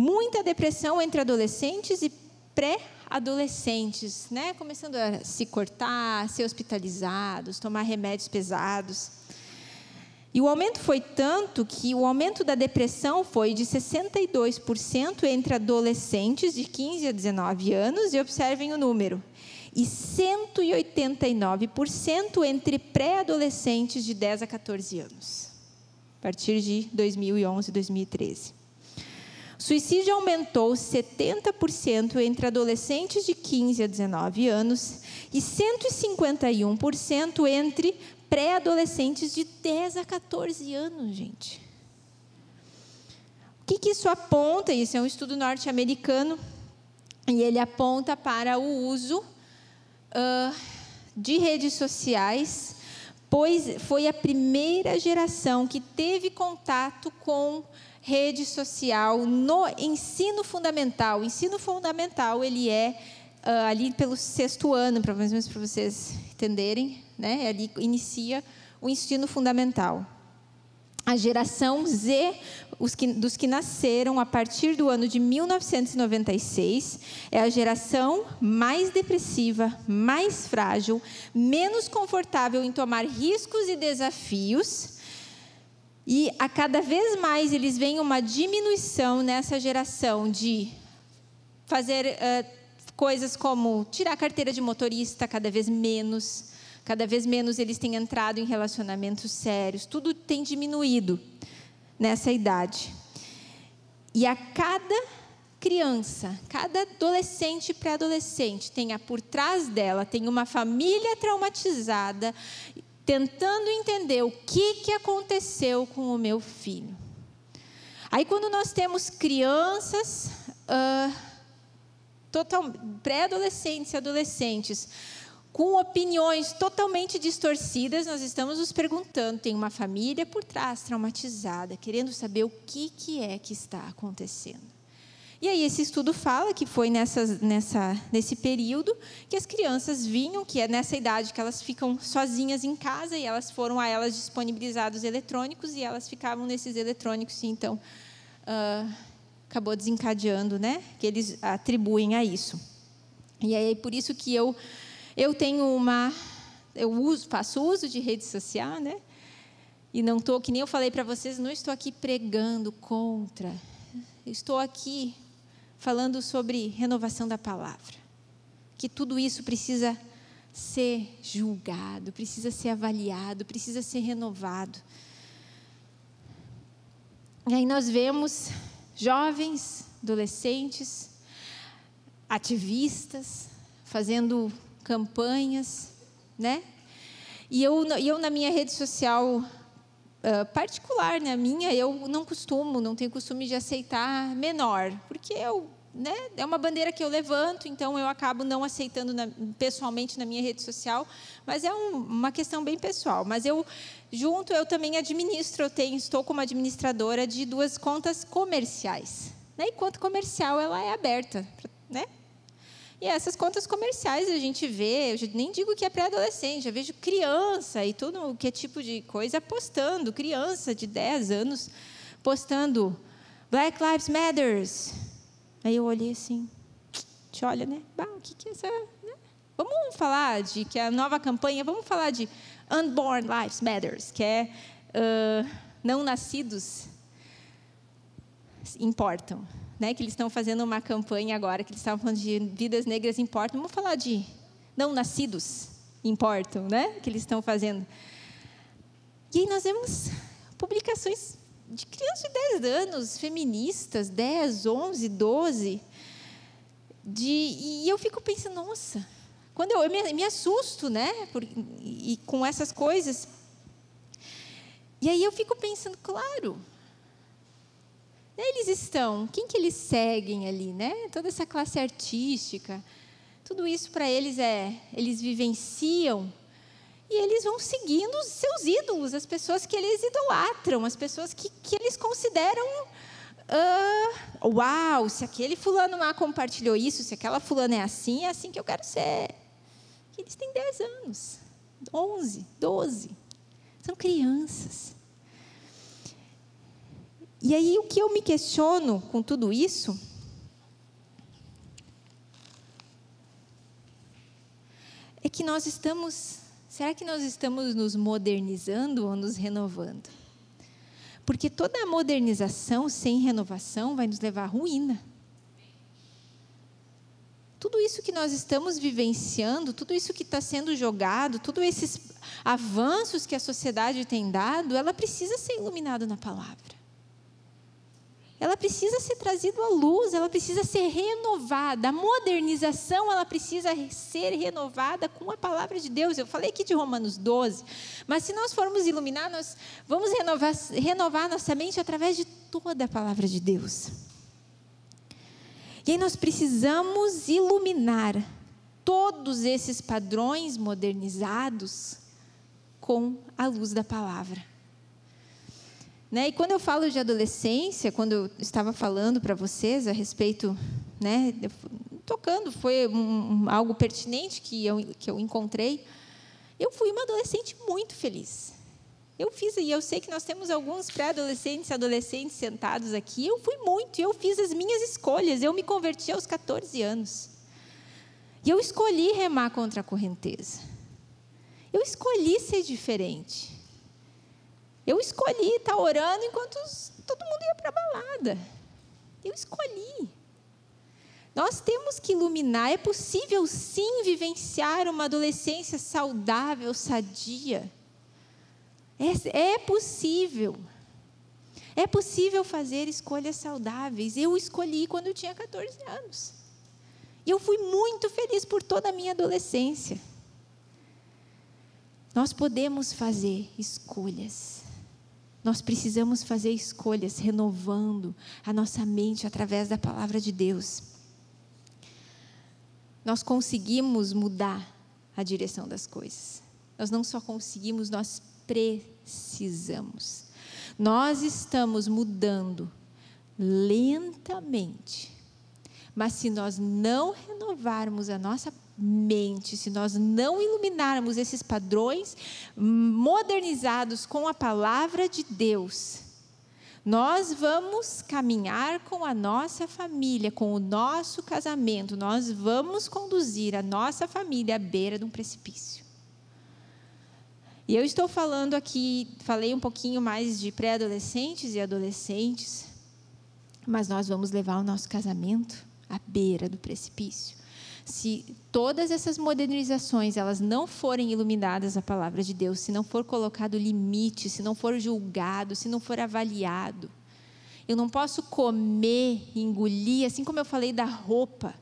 Muita depressão entre adolescentes e pré-adolescentes, né? começando a se cortar, ser hospitalizados, tomar remédios pesados. E o aumento foi tanto que o aumento da depressão foi de 62% entre adolescentes de 15 a 19 anos, e observem o número, e 189% entre pré-adolescentes de 10 a 14 anos, a partir de 2011 e 2013. Suicídio aumentou 70% entre adolescentes de 15 a 19 anos e 151% entre pré-adolescentes de 10 a 14 anos, gente. O que, que isso aponta? Isso é um estudo norte-americano e ele aponta para o uso uh, de redes sociais, pois foi a primeira geração que teve contato com rede social no ensino fundamental. O ensino fundamental ele é uh, ali pelo sexto ano, para vocês entenderem, né? Ali inicia o ensino fundamental. A geração Z, que, dos que nasceram a partir do ano de 1996, é a geração mais depressiva, mais frágil, menos confortável em tomar riscos e desafios e a cada vez mais eles veem uma diminuição nessa geração de fazer uh, coisas como tirar a carteira de motorista cada vez menos, cada vez menos eles têm entrado em relacionamentos sérios, tudo tem diminuído nessa idade. E a cada criança, cada adolescente e pré-adolescente tenha por trás dela tem uma família traumatizada tentando entender o que, que aconteceu com o meu filho. Aí, quando nós temos crianças, uh, pré-adolescentes e adolescentes, com opiniões totalmente distorcidas, nós estamos nos perguntando: tem uma família por trás traumatizada, querendo saber o que, que é que está acontecendo. E aí esse estudo fala que foi nessa, nessa, nesse período que as crianças vinham, que é nessa idade que elas ficam sozinhas em casa e elas foram a elas disponibilizados eletrônicos e elas ficavam nesses eletrônicos e então uh, acabou desencadeando, né? Que eles atribuem a isso. E aí por isso que eu eu tenho uma eu uso, faço uso de rede social, né? E não estou, que nem eu falei para vocês, não estou aqui pregando contra. Estou aqui falando sobre renovação da palavra. Que tudo isso precisa ser julgado, precisa ser avaliado, precisa ser renovado. E aí nós vemos jovens, adolescentes, ativistas, fazendo campanhas, né? E eu, eu na minha rede social uh, particular, na né, minha, eu não costumo, não tenho costume de aceitar menor, porque eu né, é uma bandeira que eu levanto, então eu acabo não aceitando na, pessoalmente na minha rede social, mas é um, uma questão bem pessoal. Mas eu, junto, eu também administro, eu tenho, estou como administradora de duas contas comerciais. Né, e conta comercial ela é aberta, né? E essas contas comerciais a gente vê, eu nem digo que é pré-adolescente, já vejo criança e tudo que é tipo de coisa postando, criança de 10 anos postando Black Lives Matters, Aí eu olhei assim, te olha, né? Bah, o que, que é essa. Né? Vamos falar de que a nova campanha, vamos falar de Unborn Lives Matters, que é uh, não nascidos importam. Né? Que eles estão fazendo uma campanha agora, que eles estavam falando de vidas negras importam. Vamos falar de não nascidos importam, né? Que eles estão fazendo. E aí nós vemos publicações de crianças de 10 anos, feministas, 10, 11, 12. De, e eu fico pensando, nossa, quando eu, eu me, me, assusto, né? Por, e, com essas coisas. E aí eu fico pensando, claro, eles estão? Quem que eles seguem ali, né? Toda essa classe artística, tudo isso para eles é, eles vivenciam e eles vão seguindo os seus ídolos, as pessoas que eles idolatram, as pessoas que, que eles consideram uh, uau, se aquele fulano lá compartilhou isso, se aquela fulana é assim, é assim que eu quero ser. Eles têm 10 anos, 11, 12. São crianças. E aí o que eu me questiono com tudo isso é que nós estamos, será que nós estamos nos modernizando ou nos renovando? Porque toda modernização sem renovação vai nos levar à ruína. Tudo isso que nós estamos vivenciando, tudo isso que está sendo jogado, todos esses avanços que a sociedade tem dado, ela precisa ser iluminada na palavra ela precisa ser trazida à luz, ela precisa ser renovada. A modernização, ela precisa ser renovada com a palavra de Deus. Eu falei aqui de Romanos 12, mas se nós formos iluminar, nós vamos renovar, renovar nossa mente através de toda a palavra de Deus. E aí nós precisamos iluminar todos esses padrões modernizados com a luz da palavra. Né? E quando eu falo de adolescência, quando eu estava falando para vocês a respeito, né, tocando, foi um, algo pertinente que eu, que eu encontrei, eu fui uma adolescente muito feliz. Eu fiz, e eu sei que nós temos alguns pré-adolescentes e adolescentes sentados aqui, eu fui muito, eu fiz as minhas escolhas, eu me converti aos 14 anos. E eu escolhi remar contra a correnteza. Eu escolhi ser diferente. Eu escolhi estar orando enquanto todo mundo ia para a balada. Eu escolhi. Nós temos que iluminar. É possível, sim, vivenciar uma adolescência saudável, sadia. É, é possível. É possível fazer escolhas saudáveis. Eu escolhi quando eu tinha 14 anos. E eu fui muito feliz por toda a minha adolescência. Nós podemos fazer escolhas nós precisamos fazer escolhas renovando a nossa mente através da palavra de Deus. Nós conseguimos mudar a direção das coisas. Nós não só conseguimos, nós precisamos. Nós estamos mudando lentamente. Mas se nós não renovarmos a nossa mente, se nós não iluminarmos esses padrões modernizados com a palavra de Deus, nós vamos caminhar com a nossa família, com o nosso casamento, nós vamos conduzir a nossa família à beira de um precipício. E eu estou falando aqui, falei um pouquinho mais de pré-adolescentes e adolescentes, mas nós vamos levar o nosso casamento à beira do precipício se todas essas modernizações elas não forem iluminadas a palavra de Deus, se não for colocado limite, se não for julgado, se não for avaliado, eu não posso comer, engolir, assim como eu falei da roupa,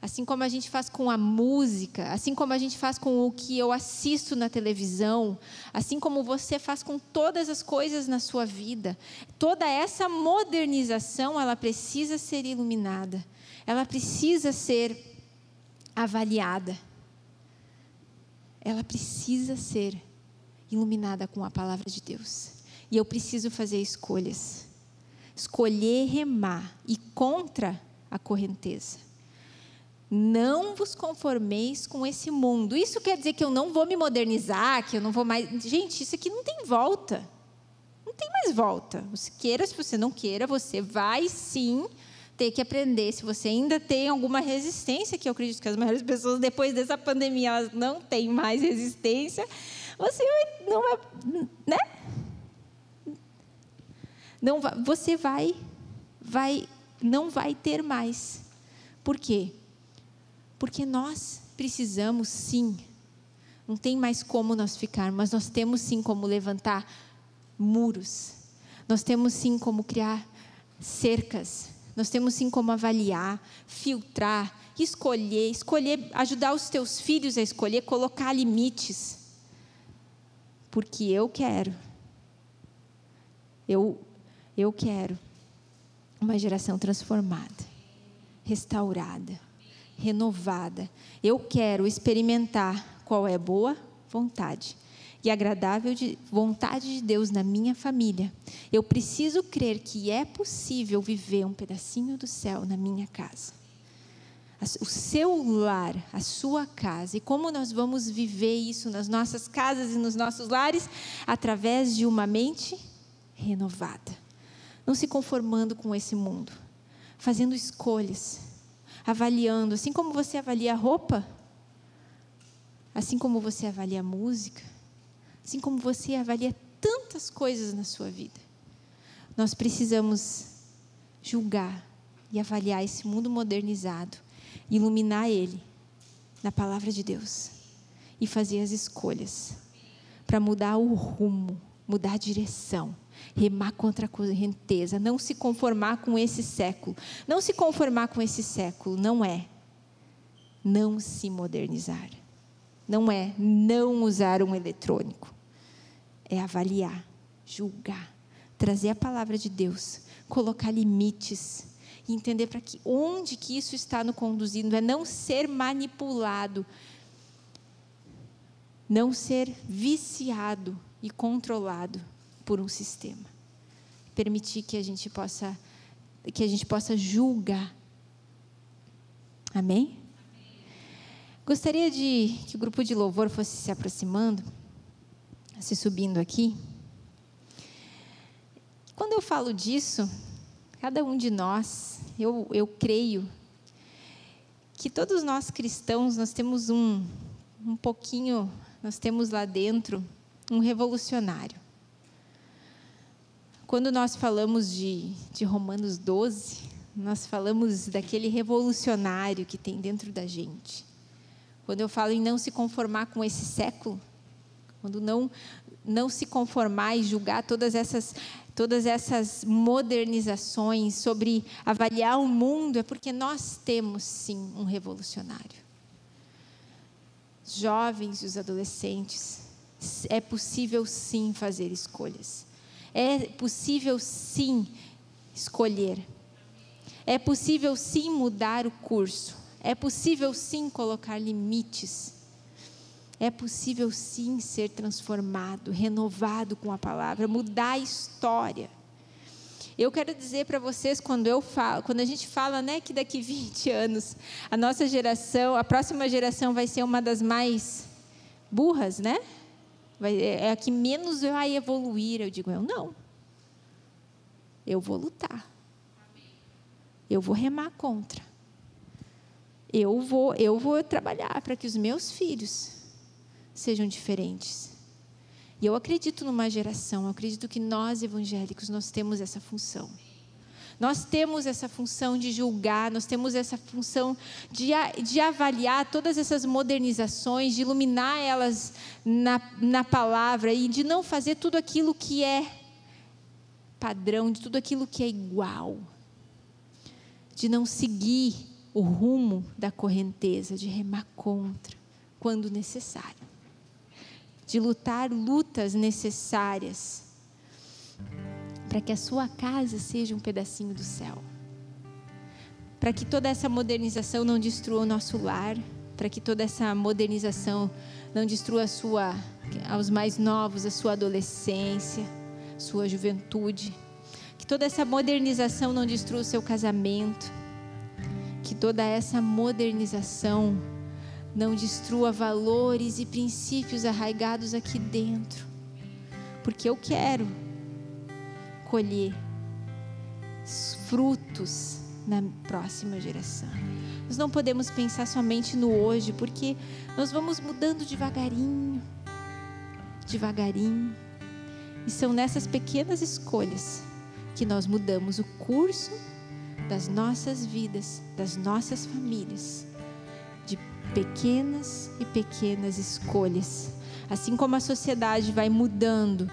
assim como a gente faz com a música, assim como a gente faz com o que eu assisto na televisão, assim como você faz com todas as coisas na sua vida. Toda essa modernização, ela precisa ser iluminada. Ela precisa ser avaliada. Ela precisa ser iluminada com a palavra de Deus. E eu preciso fazer escolhas. Escolher remar e contra a correnteza. Não vos conformeis com esse mundo. Isso quer dizer que eu não vou me modernizar, que eu não vou mais. Gente, isso aqui não tem volta. Não tem mais volta. Você queira, se você não queira, você vai sim ter que aprender. Se você ainda tem alguma resistência, que eu acredito que as maiores pessoas, depois dessa pandemia, elas não têm mais resistência, você não vai. Né? Não vai, você vai, vai, não vai ter mais. Por quê? Porque nós precisamos sim. Não tem mais como nós ficar, mas nós temos sim como levantar muros. Nós temos sim como criar cercas nós temos sim como avaliar, filtrar, escolher, escolher, ajudar os teus filhos a escolher, colocar limites. Porque eu quero. Eu eu quero uma geração transformada, restaurada, renovada. Eu quero experimentar qual é a boa vontade e agradável de, vontade de Deus na minha família. Eu preciso crer que é possível viver um pedacinho do céu na minha casa. O seu lar, a sua casa. E como nós vamos viver isso nas nossas casas e nos nossos lares? Através de uma mente renovada. Não se conformando com esse mundo. Fazendo escolhas. Avaliando. Assim como você avalia a roupa, assim como você avalia a música, assim como você avalia tantas coisas na sua vida. Nós precisamos julgar e avaliar esse mundo modernizado, iluminar ele na palavra de Deus e fazer as escolhas para mudar o rumo, mudar a direção, remar contra a correnteza, não se conformar com esse século. Não se conformar com esse século não é não se modernizar. Não é não usar um eletrônico. É avaliar, julgar, trazer a palavra de Deus, colocar limites e entender para que onde que isso está nos conduzindo, é não ser manipulado, não ser viciado e controlado por um sistema. Permitir que a gente possa que a gente possa julgar. Amém? Gostaria de que o grupo de louvor fosse se aproximando, se subindo aqui. Quando eu falo disso, cada um de nós, eu, eu creio que todos nós cristãos, nós temos um, um pouquinho, nós temos lá dentro um revolucionário. Quando nós falamos de, de Romanos 12, nós falamos daquele revolucionário que tem dentro da gente quando eu falo em não se conformar com esse século, quando não não se conformar e julgar todas essas todas essas modernizações sobre avaliar o mundo, é porque nós temos sim um revolucionário. Jovens e os adolescentes, é possível sim fazer escolhas. É possível sim escolher. É possível sim mudar o curso. É possível sim colocar limites. É possível sim ser transformado, renovado com a palavra, mudar a história. Eu quero dizer para vocês quando eu falo, quando a gente fala, né, que daqui 20 anos a nossa geração, a próxima geração vai ser uma das mais burras, né? Vai, é a que menos vai evoluir. Eu digo, eu não. Eu vou lutar. Eu vou remar contra eu vou, eu vou trabalhar para que os meus filhos sejam diferentes. E eu acredito numa geração, eu acredito que nós evangélicos nós temos essa função. Nós temos essa função de julgar, nós temos essa função de, de avaliar todas essas modernizações, de iluminar elas na, na palavra e de não fazer tudo aquilo que é padrão, de tudo aquilo que é igual. De não seguir o rumo da correnteza, de remar contra, quando necessário, de lutar lutas necessárias para que a sua casa seja um pedacinho do céu, para que toda essa modernização não destrua o nosso lar, para que toda essa modernização não destrua sua, aos mais novos a sua adolescência, sua juventude, que toda essa modernização não destrua o seu casamento que toda essa modernização não destrua valores e princípios arraigados aqui dentro, porque eu quero colher frutos na próxima geração. Nós não podemos pensar somente no hoje, porque nós vamos mudando devagarinho, devagarinho. E são nessas pequenas escolhas que nós mudamos o curso das nossas vidas, das nossas famílias, de pequenas e pequenas escolhas. Assim como a sociedade vai mudando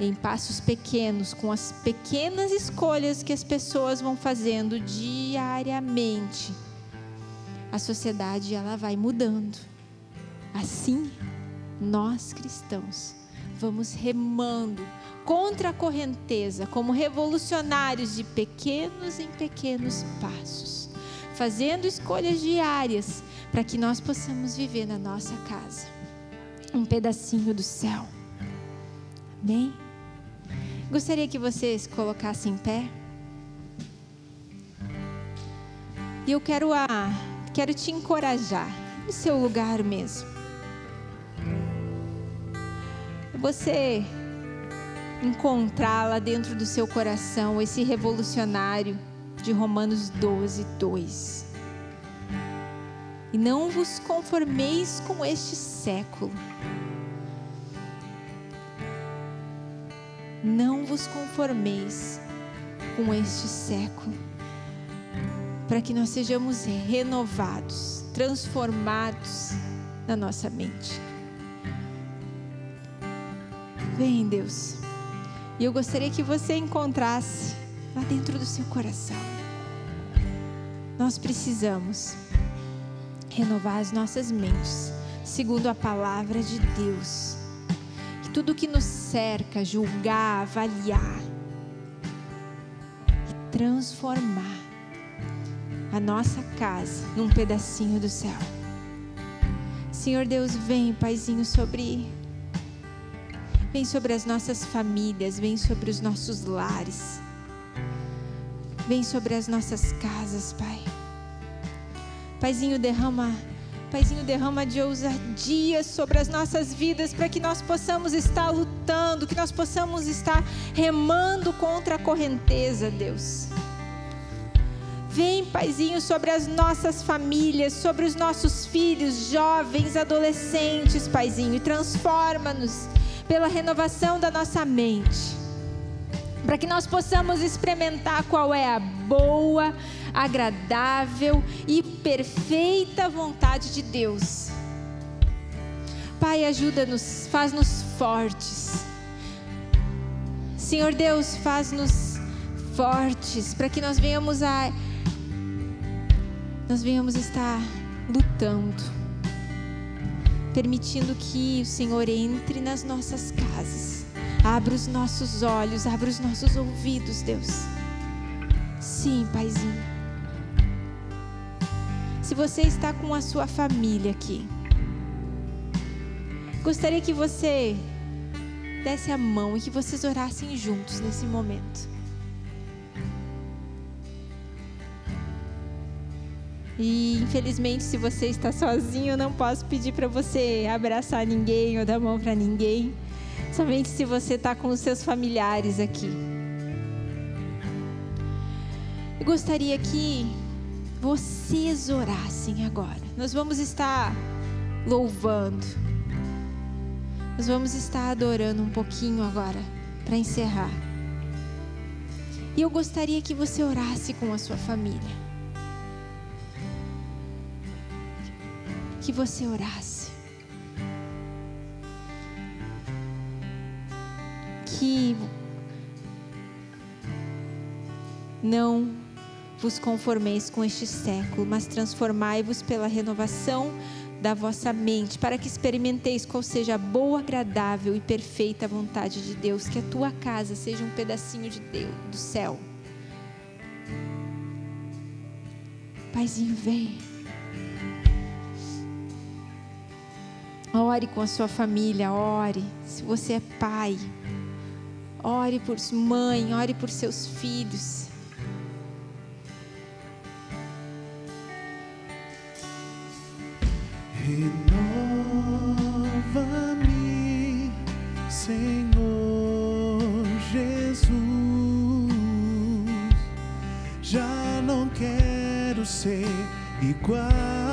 em passos pequenos, com as pequenas escolhas que as pessoas vão fazendo diariamente, a sociedade ela vai mudando. Assim, nós cristãos vamos remando contra a correnteza, como revolucionários de pequenos em pequenos passos, fazendo escolhas diárias para que nós possamos viver na nossa casa um pedacinho do céu. Amém? Gostaria que vocês colocassem em pé. E eu quero a, quero te encorajar no seu lugar mesmo. Você encontrar lá dentro do seu coração esse revolucionário de Romanos 12, 2. E não vos conformeis com este século. Não vos conformeis com este século, para que nós sejamos renovados, transformados na nossa mente. Vem, Deus. E eu gostaria que você encontrasse lá dentro do seu coração. Nós precisamos renovar as nossas mentes, segundo a palavra de Deus. Que tudo que nos cerca, julgar, avaliar e transformar a nossa casa num pedacinho do céu. Senhor Deus, vem, Paizinho, sobre Vem sobre as nossas famílias, vem sobre os nossos lares. Vem sobre as nossas casas, Pai. Paizinho, derrama, Paizinho, derrama de ousadia sobre as nossas vidas para que nós possamos estar lutando, que nós possamos estar remando contra a correnteza, Deus. Vem, Paizinho, sobre as nossas famílias, sobre os nossos filhos, jovens, adolescentes, Paizinho, transforma-nos pela renovação da nossa mente, para que nós possamos experimentar qual é a boa, agradável e perfeita vontade de Deus. Pai, ajuda-nos, faz-nos fortes. Senhor Deus, faz-nos fortes para que nós venhamos a nós venhamos estar lutando permitindo que o Senhor entre nas nossas casas. Abra os nossos olhos, abra os nossos ouvidos, Deus. Sim, Paizinho. Se você está com a sua família aqui, gostaria que você desse a mão e que vocês orassem juntos nesse momento. E infelizmente, se você está sozinho, eu não posso pedir para você abraçar ninguém ou dar mão para ninguém. Somente se você está com os seus familiares aqui. Eu gostaria que vocês orassem agora. Nós vamos estar louvando. Nós vamos estar adorando um pouquinho agora para encerrar. E eu gostaria que você orasse com a sua família. Que você orasse. Que não vos conformeis com este século, mas transformai-vos pela renovação da vossa mente, para que experimenteis qual seja a boa, agradável e perfeita vontade de Deus, que a tua casa seja um pedacinho de Deus, do céu. Paizinho, vem. Ore com a sua família, ore. Se você é pai, ore por mãe, ore por seus filhos. Renova-me, Senhor Jesus. Já não quero ser igual.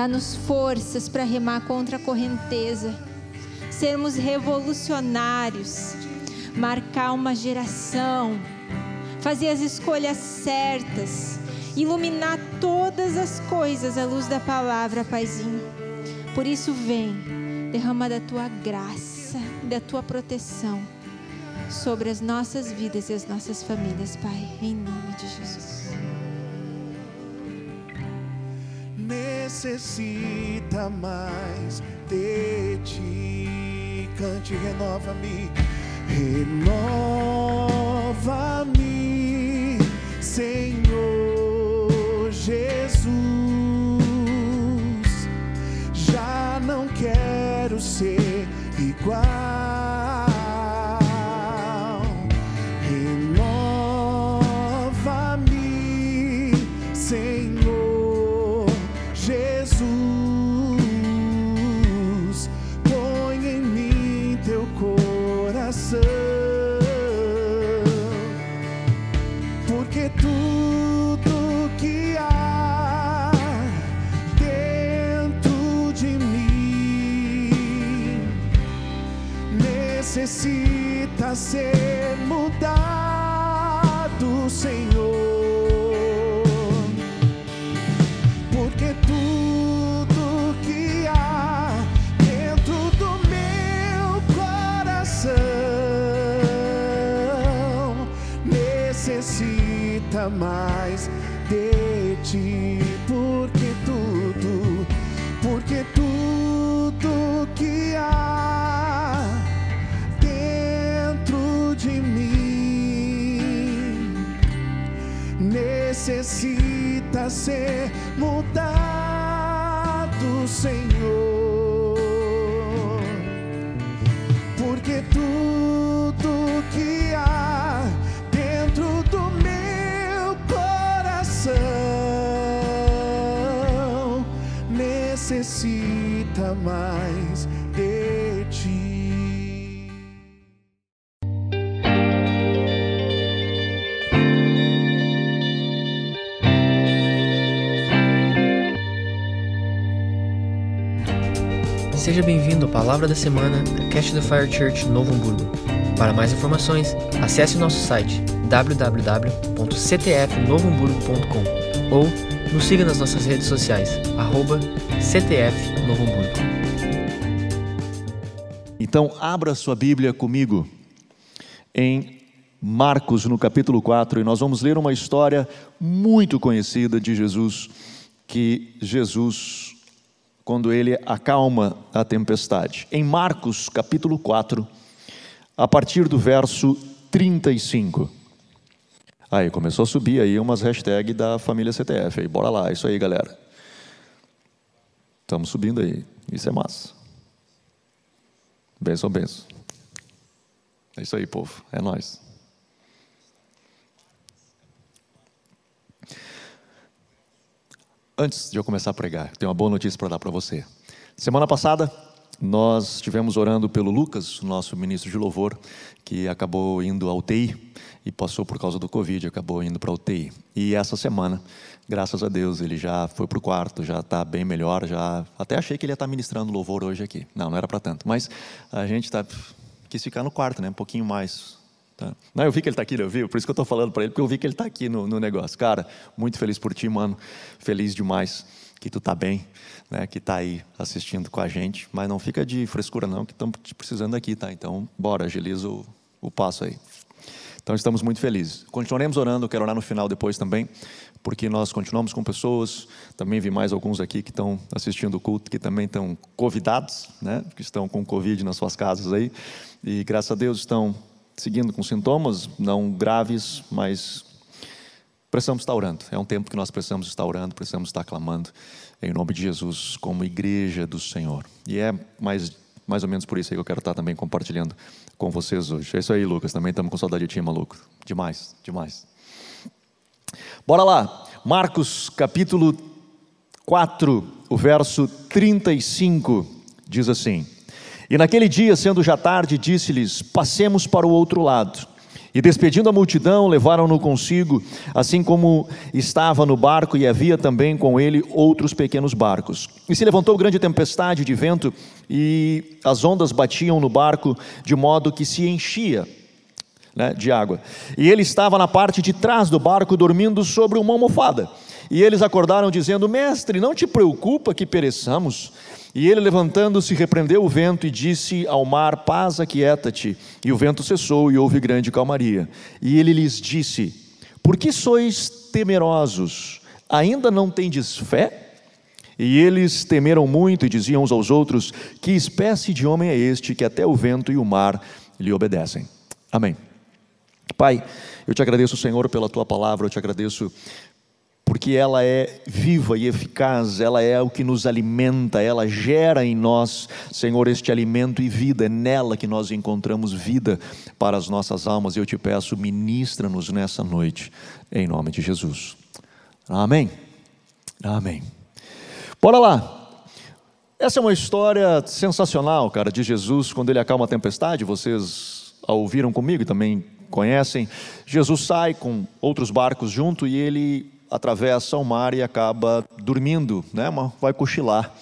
Dá-nos forças para remar contra a correnteza, sermos revolucionários, marcar uma geração, fazer as escolhas certas, iluminar todas as coisas à luz da palavra, Paizinho. Por isso, vem, derrama da tua graça, da tua proteção sobre as nossas vidas e as nossas famílias, Pai, em nome de Jesus. Necessita mais de ti. Cante, renova-me, renova-me, Senhor coração, Palavra da Semana da Cash the Fire Church Novo Hamburgo. Para mais informações, acesse nosso site www.ctfnovohamburgo.com ou nos siga nas nossas redes sociais, arroba. Então, abra sua Bíblia comigo em Marcos, no capítulo 4, e nós vamos ler uma história muito conhecida de Jesus, que Jesus, quando ele acalma a tempestade. Em Marcos, capítulo 4, a partir do verso 35. Aí, começou a subir aí umas hashtags da família CTF. Aí, bora lá, isso aí, galera. Estamos subindo aí, isso é massa. Benção, benção. É isso aí, povo. É nós. Antes de eu começar a pregar, tenho uma boa notícia para dar para você. Semana passada nós estivemos orando pelo Lucas, nosso ministro de louvor, que acabou indo ao UTI e passou por causa do Covid, acabou indo para a UTI. E essa semana, graças a Deus, ele já foi para o quarto, já está bem melhor, já até achei que ele ia estar ministrando louvor hoje aqui. Não, não era para tanto, mas a gente tá, quis ficar no quarto, né, um pouquinho mais. Tá? Não, eu vi que ele está aqui, eu vi, por isso que eu estou falando para ele, porque eu vi que ele está aqui no, no negócio. Cara, muito feliz por ti, mano, feliz demais que tu está bem, né, que está aí assistindo com a gente, mas não fica de frescura não, que estamos precisando aqui, tá? Então, bora, agiliza o, o passo aí. Então, estamos muito felizes. Continuaremos orando, quero orar no final depois também, porque nós continuamos com pessoas, também vi mais alguns aqui que estão assistindo o culto, que também estão convidados, né, que estão com Covid nas suas casas aí, e graças a Deus estão seguindo com sintomas, não graves, mas precisamos estar orando. É um tempo que nós precisamos estar orando, precisamos estar clamando em nome de Jesus, como igreja do Senhor. E é mais, mais ou menos por isso aí que eu quero estar também compartilhando com vocês hoje. É isso aí, Lucas. Também estamos com saudade de ti, maluco. Demais, demais. Bora lá. Marcos capítulo 4, o verso 35 diz assim: E naquele dia, sendo já tarde, disse-lhes: Passemos para o outro lado. E despedindo a multidão, levaram-no consigo, assim como estava no barco, e havia também com ele outros pequenos barcos. E se levantou grande tempestade de vento, e as ondas batiam no barco, de modo que se enchia né, de água. E ele estava na parte de trás do barco, dormindo sobre uma almofada. E eles acordaram, dizendo: Mestre, não te preocupa que pereçamos? E ele, levantando-se, repreendeu o vento e disse ao mar: Paz, aquieta-te. E o vento cessou e houve grande calmaria. E ele lhes disse: Por que sois temerosos? Ainda não tendes fé? E eles temeram muito e diziam uns aos outros: Que espécie de homem é este que até o vento e o mar lhe obedecem? Amém. Pai, eu te agradeço, Senhor, pela tua palavra, eu te agradeço porque ela é viva e eficaz, ela é o que nos alimenta, ela gera em nós, Senhor, este alimento e vida, é nela que nós encontramos vida para as nossas almas. Eu te peço, ministra-nos nessa noite, em nome de Jesus. Amém. Amém. Bora lá. Essa é uma história sensacional, cara, de Jesus quando ele acalma a tempestade. Vocês a ouviram comigo e também conhecem. Jesus sai com outros barcos junto e ele atravessa o mar e acaba dormindo, né? vai cochilar.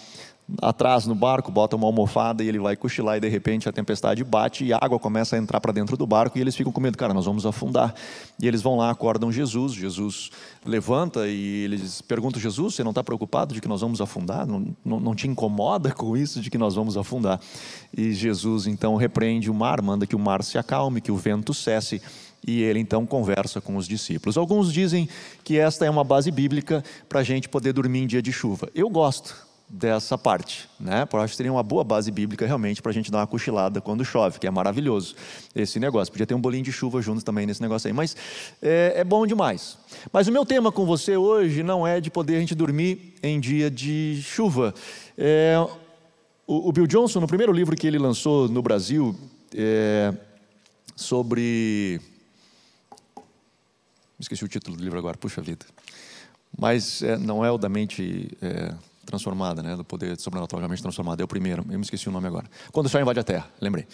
Atrás no barco, bota uma almofada e ele vai cochilar e de repente a tempestade bate e a água começa a entrar para dentro do barco e eles ficam com medo, cara, nós vamos afundar. E eles vão lá, acordam Jesus, Jesus levanta e eles perguntam, Jesus, você não está preocupado de que nós vamos afundar? Não, não, não te incomoda com isso de que nós vamos afundar? E Jesus então repreende o mar, manda que o mar se acalme, que o vento cesse e ele então conversa com os discípulos. Alguns dizem que esta é uma base bíblica para a gente poder dormir em dia de chuva. Eu gosto dessa parte, né? Eu acho que seria uma boa base bíblica realmente para a gente dar uma cochilada quando chove, que é maravilhoso esse negócio. Podia ter um bolinho de chuva juntos também nesse negócio aí, mas é, é bom demais. Mas o meu tema com você hoje não é de poder a gente dormir em dia de chuva. É, o, o, Bill Johnson, no primeiro livro que ele lançou no Brasil, é, sobre Esqueci o título do livro agora, puxa vida. Mas é, não é o da mente é, transformada, né? do poder sobrenaturalmente transformado, é o primeiro, eu me esqueci o nome agora. Quando o Sol invade a Terra, lembrei.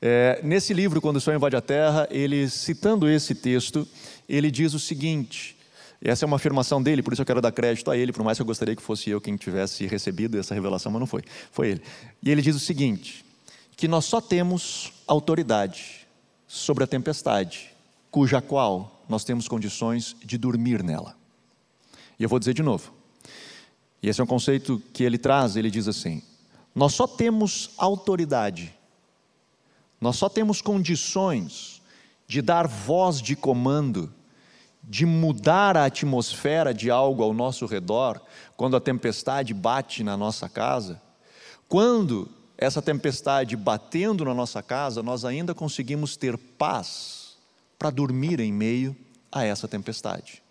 É, nesse livro, Quando o Sol invade a Terra, ele, citando esse texto, ele diz o seguinte, essa é uma afirmação dele, por isso eu quero dar crédito a ele, por mais que eu gostaria que fosse eu quem tivesse recebido essa revelação, mas não foi, foi ele. E ele diz o seguinte, que nós só temos autoridade sobre a tempestade, cuja qual nós temos condições de dormir nela. E eu vou dizer de novo. E esse é um conceito que ele traz, ele diz assim: nós só temos autoridade, nós só temos condições de dar voz de comando, de mudar a atmosfera de algo ao nosso redor, quando a tempestade bate na nossa casa, quando essa tempestade batendo na nossa casa, nós ainda conseguimos ter paz para dormir em meio a essa tempestade.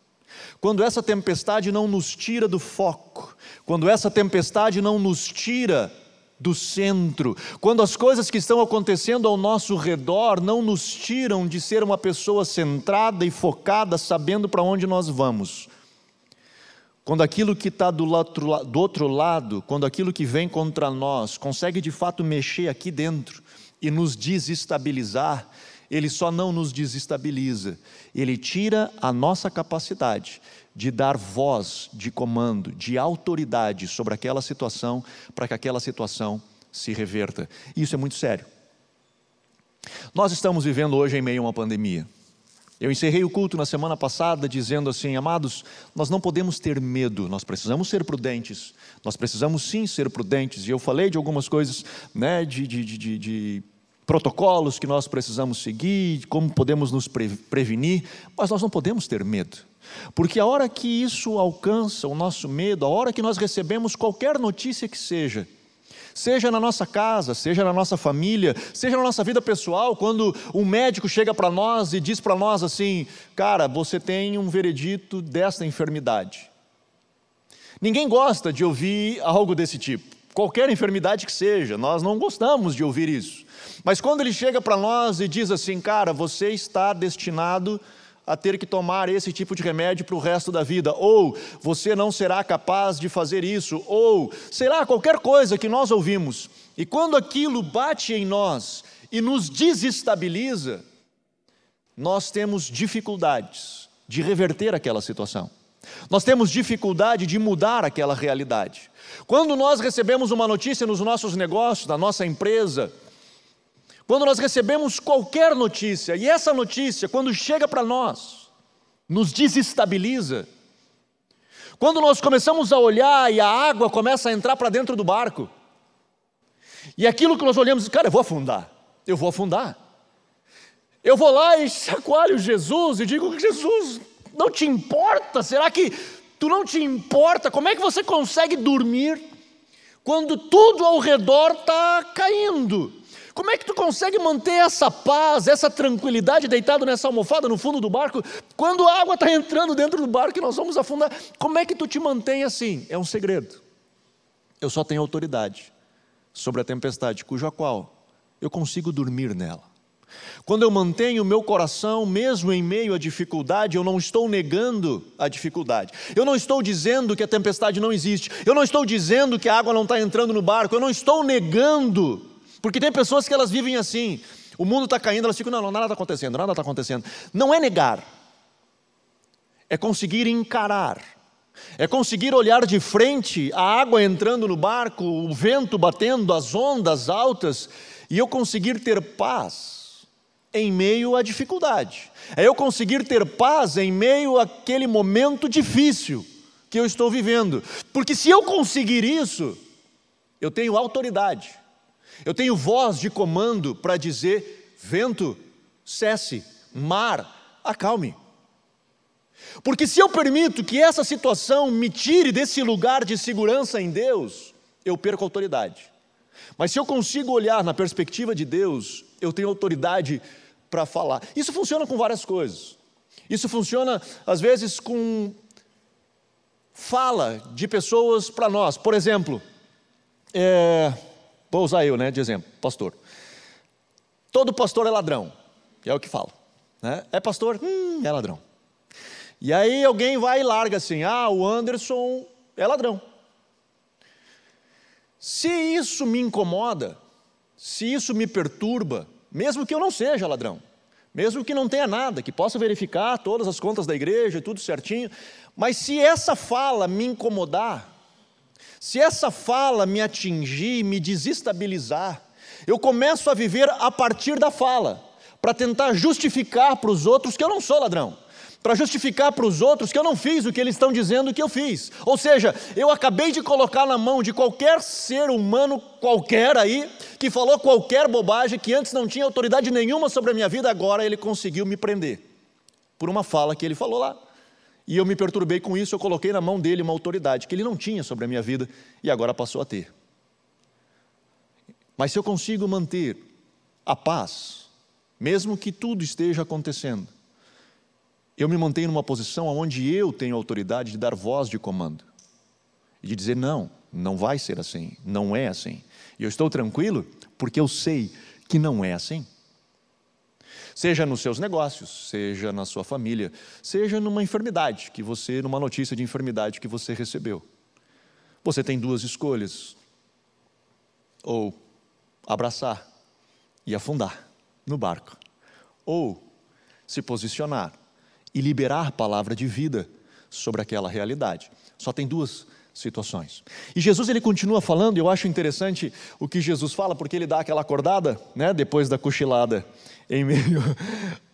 Quando essa tempestade não nos tira do foco, quando essa tempestade não nos tira do centro, quando as coisas que estão acontecendo ao nosso redor não nos tiram de ser uma pessoa centrada e focada, sabendo para onde nós vamos. quando aquilo que está do, outro- do outro lado, quando aquilo que vem contra nós consegue de fato mexer aqui dentro e nos desestabilizar, ele só não nos desestabiliza, ele tira a nossa capacidade de dar voz de comando, de autoridade sobre aquela situação, para que aquela situação se reverta. Isso é muito sério. Nós estamos vivendo hoje em meio a uma pandemia. Eu encerrei o culto na semana passada dizendo assim, amados, nós não podemos ter medo, nós precisamos ser prudentes, nós precisamos sim ser prudentes. E eu falei de algumas coisas, né, de, de, de, de- protocolos que nós precisamos seguir, como podemos nos pre- prevenir, mas nós não podemos ter medo. Porque a hora que isso alcança o nosso medo, a hora que nós recebemos qualquer notícia que seja, Seja na nossa casa, seja na nossa família, seja na nossa vida pessoal, quando um médico chega para nós e diz para nós assim: cara, você tem um veredito desta enfermidade. Ninguém gosta de ouvir algo desse tipo, qualquer enfermidade que seja, nós não gostamos de ouvir isso. Mas quando ele chega para nós e diz assim: cara, você está destinado a ter que tomar esse tipo de remédio para o resto da vida, ou você não será capaz de fazer isso, ou sei lá, qualquer coisa que nós ouvimos, e quando aquilo bate em nós e nos desestabiliza, nós temos dificuldades de reverter aquela situação. Nós temos dificuldade de mudar aquela realidade. Quando nós recebemos uma notícia nos nossos negócios, na nossa empresa, quando nós recebemos qualquer notícia, e essa notícia, quando chega para nós, nos desestabiliza, quando nós começamos a olhar e a água começa a entrar para dentro do barco, e aquilo que nós olhamos, cara, eu vou afundar, eu vou afundar. Eu vou lá e chacoalho Jesus e digo: Jesus, não te importa? Será que tu não te importa? Como é que você consegue dormir quando tudo ao redor está caindo? Como é que tu consegue manter essa paz, essa tranquilidade deitado nessa almofada no fundo do barco, quando a água está entrando dentro do barco e nós vamos afundar? Como é que tu te mantém assim? É um segredo. Eu só tenho autoridade sobre a tempestade, cuja qual eu consigo dormir nela. Quando eu mantenho o meu coração, mesmo em meio à dificuldade, eu não estou negando a dificuldade. Eu não estou dizendo que a tempestade não existe. Eu não estou dizendo que a água não está entrando no barco. Eu não estou negando. Porque tem pessoas que elas vivem assim. O mundo está caindo, elas ficam, não, nada está acontecendo, nada está acontecendo. Não é negar. É conseguir encarar. É conseguir olhar de frente a água entrando no barco, o vento batendo, as ondas altas, e eu conseguir ter paz em meio à dificuldade. É eu conseguir ter paz em meio àquele momento difícil que eu estou vivendo. Porque se eu conseguir isso, eu tenho autoridade. Eu tenho voz de comando para dizer: vento, cesse, mar, acalme. Porque se eu permito que essa situação me tire desse lugar de segurança em Deus, eu perco autoridade. Mas se eu consigo olhar na perspectiva de Deus, eu tenho autoridade para falar. Isso funciona com várias coisas. Isso funciona, às vezes, com fala de pessoas para nós. Por exemplo, é, vou usar eu né, de exemplo, pastor. Todo pastor é ladrão, é o que fala. Né? É pastor? Hum, é ladrão. E aí alguém vai e larga assim: ah, o Anderson é ladrão. Se isso me incomoda, se isso me perturba, mesmo que eu não seja ladrão, mesmo que não tenha nada, que possa verificar todas as contas da igreja, tudo certinho, mas se essa fala me incomodar, se essa fala me atingir, me desestabilizar, eu começo a viver a partir da fala, para tentar justificar para os outros que eu não sou ladrão para justificar para os outros que eu não fiz o que eles estão dizendo que eu fiz. Ou seja, eu acabei de colocar na mão de qualquer ser humano qualquer aí, que falou qualquer bobagem, que antes não tinha autoridade nenhuma sobre a minha vida, agora ele conseguiu me prender. Por uma fala que ele falou lá. E eu me perturbei com isso, eu coloquei na mão dele uma autoridade que ele não tinha sobre a minha vida e agora passou a ter. Mas se eu consigo manter a paz, mesmo que tudo esteja acontecendo, eu me mantenho numa posição onde eu tenho autoridade de dar voz de comando e de dizer: não, não vai ser assim, não é assim. E eu estou tranquilo porque eu sei que não é assim. Seja nos seus negócios, seja na sua família, seja numa enfermidade que você, numa notícia de enfermidade que você recebeu. Você tem duas escolhas: ou abraçar e afundar no barco, ou se posicionar e liberar palavra de vida sobre aquela realidade. Só tem duas situações. E Jesus ele continua falando, eu acho interessante o que Jesus fala, porque ele dá aquela acordada, né, depois da cochilada em meio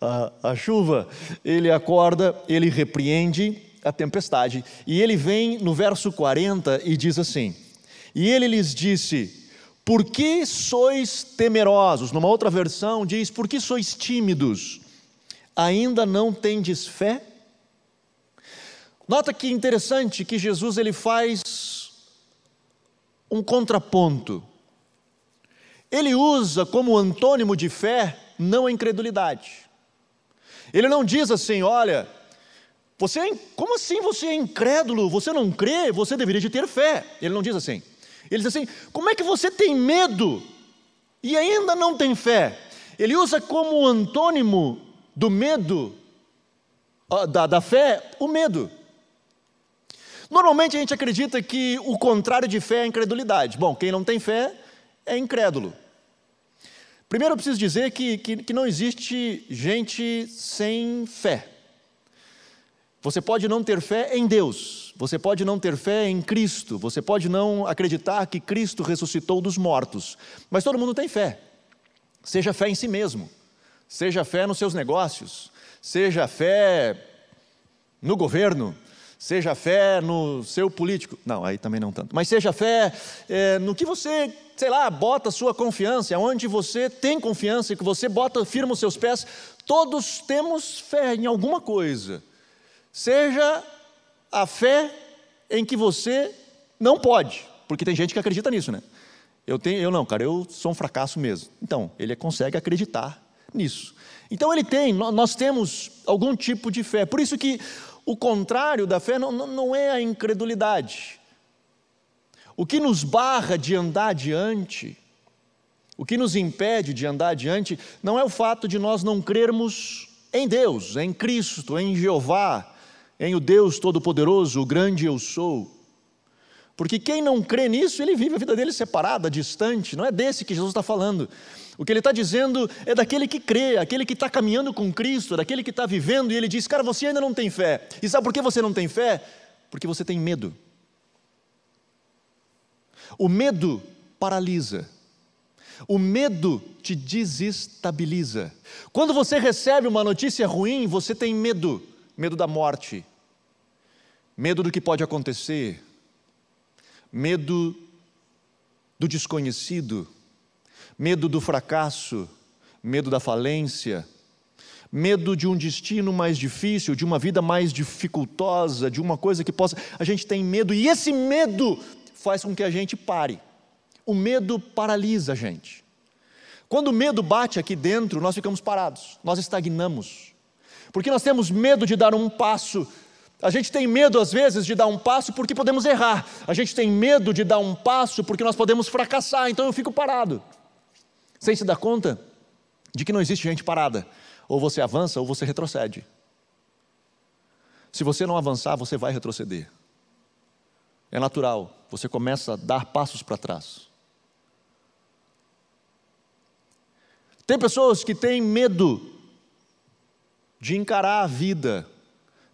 à chuva, ele acorda, ele repreende a tempestade, e ele vem no verso 40 e diz assim: E ele lhes disse: Por que sois temerosos? Numa outra versão diz: Por que sois tímidos? Ainda não tendes fé? Nota que interessante que Jesus ele faz um contraponto. Ele usa como antônimo de fé não a incredulidade. Ele não diz assim, olha, você é, como assim você é incrédulo? Você não crê? Você deveria de ter fé. Ele não diz assim. Ele diz assim: como é que você tem medo e ainda não tem fé? Ele usa como antônimo do medo, da, da fé, o medo. Normalmente a gente acredita que o contrário de fé é incredulidade. Bom, quem não tem fé é incrédulo. Primeiro eu preciso dizer que, que, que não existe gente sem fé. Você pode não ter fé em Deus, você pode não ter fé em Cristo, você pode não acreditar que Cristo ressuscitou dos mortos, mas todo mundo tem fé. Seja fé em si mesmo, seja fé nos seus negócios, seja fé no governo, seja fé no seu político, não, aí também não tanto, mas seja fé é, no que você, sei lá, bota sua confiança, onde você tem confiança e que você bota, firma os seus pés, todos temos fé em alguma coisa, seja a fé em que você não pode, porque tem gente que acredita nisso, né? Eu, tenho, eu não, cara, eu sou um fracasso mesmo. Então, ele consegue acreditar nisso. Então, ele tem, nós temos algum tipo de fé. Por isso que o contrário da fé não, não é a incredulidade. O que nos barra de andar adiante, o que nos impede de andar adiante, não é o fato de nós não crermos em Deus, em Cristo, em Jeová, em o Deus Todo-Poderoso, o grande eu sou. Porque quem não crê nisso, ele vive a vida dele separada, distante, não é desse que Jesus está falando. O que ele está dizendo é daquele que crê, aquele que está caminhando com Cristo, daquele que está vivendo, e ele diz: Cara, você ainda não tem fé. E sabe por que você não tem fé? Porque você tem medo. O medo paralisa. O medo te desestabiliza. Quando você recebe uma notícia ruim, você tem medo medo da morte, medo do que pode acontecer, medo do desconhecido medo do fracasso, medo da falência, medo de um destino mais difícil, de uma vida mais dificultosa, de uma coisa que possa. A gente tem medo e esse medo faz com que a gente pare. O medo paralisa a gente. Quando o medo bate aqui dentro, nós ficamos parados, nós estagnamos. Porque nós temos medo de dar um passo. A gente tem medo, às vezes, de dar um passo porque podemos errar. A gente tem medo de dar um passo porque nós podemos fracassar, então eu fico parado sem se dar conta de que não existe gente parada. Ou você avança ou você retrocede. Se você não avançar, você vai retroceder. É natural, você começa a dar passos para trás. Tem pessoas que têm medo de encarar a vida,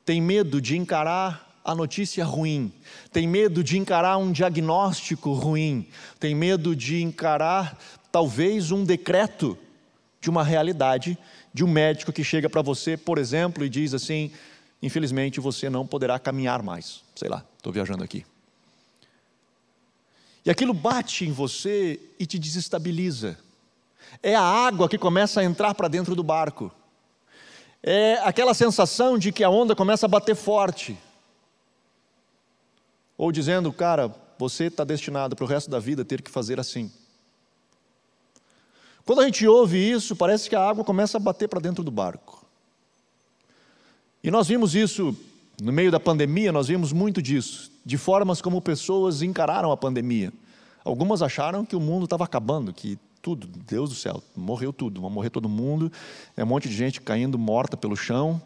tem medo de encarar a notícia ruim, tem medo de encarar um diagnóstico ruim, tem medo de encarar talvez um decreto de uma realidade, de um médico que chega para você, por exemplo, e diz assim: infelizmente você não poderá caminhar mais. Sei lá, estou viajando aqui. E aquilo bate em você e te desestabiliza. É a água que começa a entrar para dentro do barco. É aquela sensação de que a onda começa a bater forte. Ou dizendo, cara, você está destinado para o resto da vida ter que fazer assim. Quando a gente ouve isso, parece que a água começa a bater para dentro do barco. E nós vimos isso no meio da pandemia, nós vimos muito disso, de formas como pessoas encararam a pandemia. Algumas acharam que o mundo estava acabando, que Tudo, Deus do céu, morreu tudo, vai morrer todo mundo, é um monte de gente caindo morta pelo chão,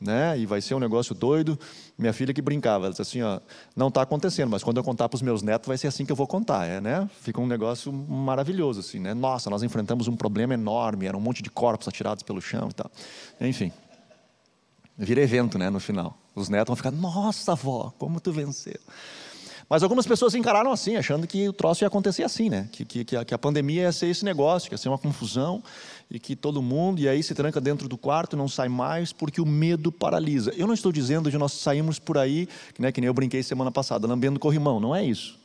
né? E vai ser um negócio doido. Minha filha que brincava, disse assim, ó, não está acontecendo, mas quando eu contar para os meus netos vai ser assim que eu vou contar, é, né? Fica um negócio maravilhoso assim, né? Nossa, nós enfrentamos um problema enorme, era um monte de corpos atirados pelo chão e tal. Enfim, vira evento, né? No final, os netos vão ficar, nossa, avó, como tu venceu. Mas algumas pessoas encararam assim, achando que o troço ia acontecer assim, né? Que, que, que, a, que a pandemia ia ser esse negócio, que ia ser uma confusão, e que todo mundo, e aí se tranca dentro do quarto, não sai mais, porque o medo paralisa. Eu não estou dizendo de nós sairmos por aí, né, que nem eu brinquei semana passada, lambendo corrimão, não é isso.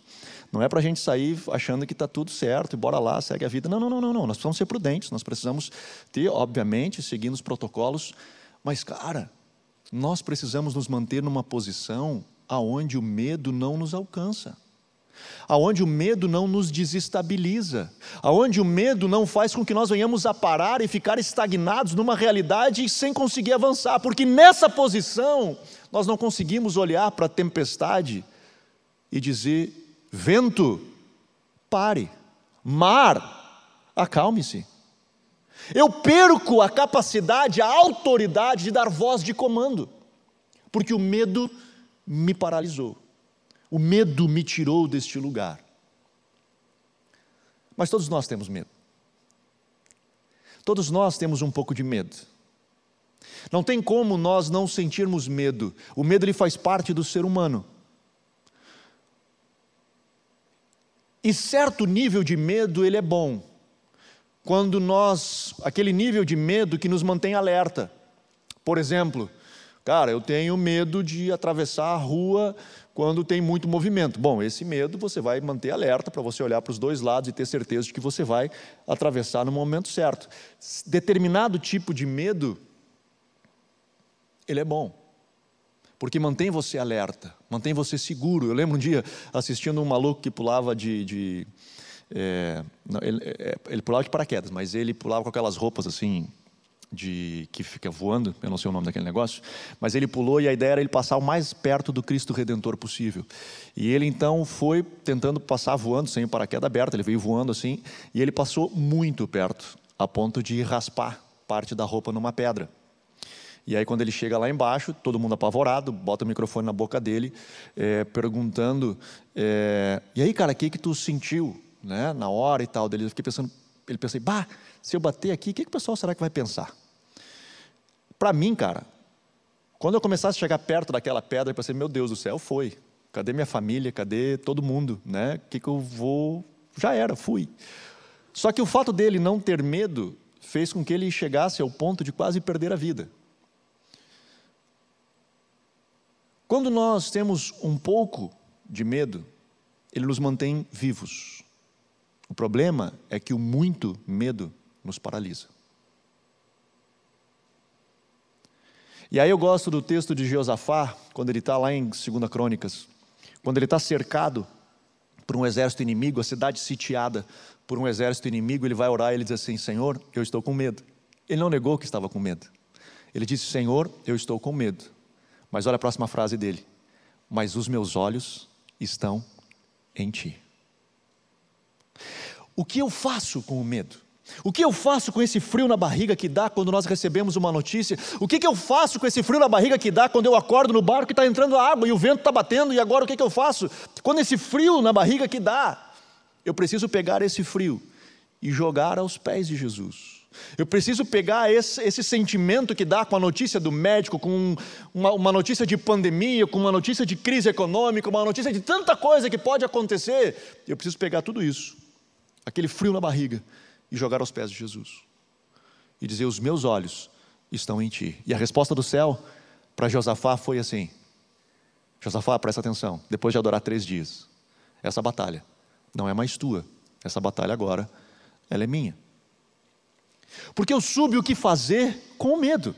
Não é para a gente sair achando que está tudo certo e bora lá, segue a vida. Não, não, não, não, não. Nós precisamos ser prudentes, nós precisamos ter, obviamente, seguindo os protocolos, mas, cara, nós precisamos nos manter numa posição aonde o medo não nos alcança, aonde o medo não nos desestabiliza, aonde o medo não faz com que nós venhamos a parar e ficar estagnados numa realidade sem conseguir avançar, porque nessa posição nós não conseguimos olhar para a tempestade e dizer: vento, pare, mar, acalme-se. Eu perco a capacidade, a autoridade de dar voz de comando, porque o medo me paralisou. O medo me tirou deste lugar. Mas todos nós temos medo. Todos nós temos um pouco de medo. Não tem como nós não sentirmos medo. O medo ele faz parte do ser humano. E certo nível de medo ele é bom. Quando nós, aquele nível de medo que nos mantém alerta. Por exemplo, Cara, eu tenho medo de atravessar a rua quando tem muito movimento. Bom, esse medo você vai manter alerta para você olhar para os dois lados e ter certeza de que você vai atravessar no momento certo. Determinado tipo de medo, ele é bom, porque mantém você alerta, mantém você seguro. Eu lembro um dia assistindo um maluco que pulava de. de é, não, ele, é, ele pulava de paraquedas, mas ele pulava com aquelas roupas assim, de que fica voando, eu não sei o nome daquele negócio, mas ele pulou e a ideia era ele passar o mais perto do Cristo Redentor possível. E ele então foi tentando passar voando sem o paraquedas aberto, ele veio voando assim, e ele passou muito perto, a ponto de raspar parte da roupa numa pedra. E aí quando ele chega lá embaixo, todo mundo apavorado, bota o microfone na boca dele, é, perguntando, é, e aí cara, o que que tu sentiu, né, na hora e tal? Dele, eu fiquei pensando, ele pensei, bah, se eu bater aqui, o que, que o pessoal será que vai pensar? Para mim, cara, quando eu começasse a chegar perto daquela pedra, eu pensei, meu Deus do céu, foi. Cadê minha família? Cadê todo mundo? Né? O que, que eu vou. Já era, fui. Só que o fato dele não ter medo fez com que ele chegasse ao ponto de quase perder a vida. Quando nós temos um pouco de medo, ele nos mantém vivos. O problema é que o muito medo nos paralisa. E aí eu gosto do texto de Josafá, quando ele está lá em 2 Crônicas, quando ele está cercado por um exército inimigo, a cidade sitiada por um exército inimigo, ele vai orar e ele diz assim: Senhor, eu estou com medo. Ele não negou que estava com medo. Ele disse: Senhor, eu estou com medo. Mas olha a próxima frase dele: Mas os meus olhos estão em ti. O que eu faço com o medo? O que eu faço com esse frio na barriga que dá quando nós recebemos uma notícia? O que, que eu faço com esse frio na barriga que dá quando eu acordo no barco e está entrando água e o vento está batendo e agora o que, que eu faço? Quando esse frio na barriga que dá, eu preciso pegar esse frio e jogar aos pés de Jesus. Eu preciso pegar esse, esse, sentimento que dá com a notícia do médico, com uma, uma, notícia de pandemia, com uma notícia de crise econômica, uma notícia de tanta coisa que pode acontecer. Eu preciso pegar tudo isso, aquele frio na barriga, e jogar aos pés de Jesus. E dizer: Os meus olhos estão em ti. E a resposta do céu para Josafá foi assim: Josafá, presta atenção, depois de adorar três dias, essa batalha não é mais tua, essa batalha agora, ela é minha. Porque eu soube o que fazer com o medo.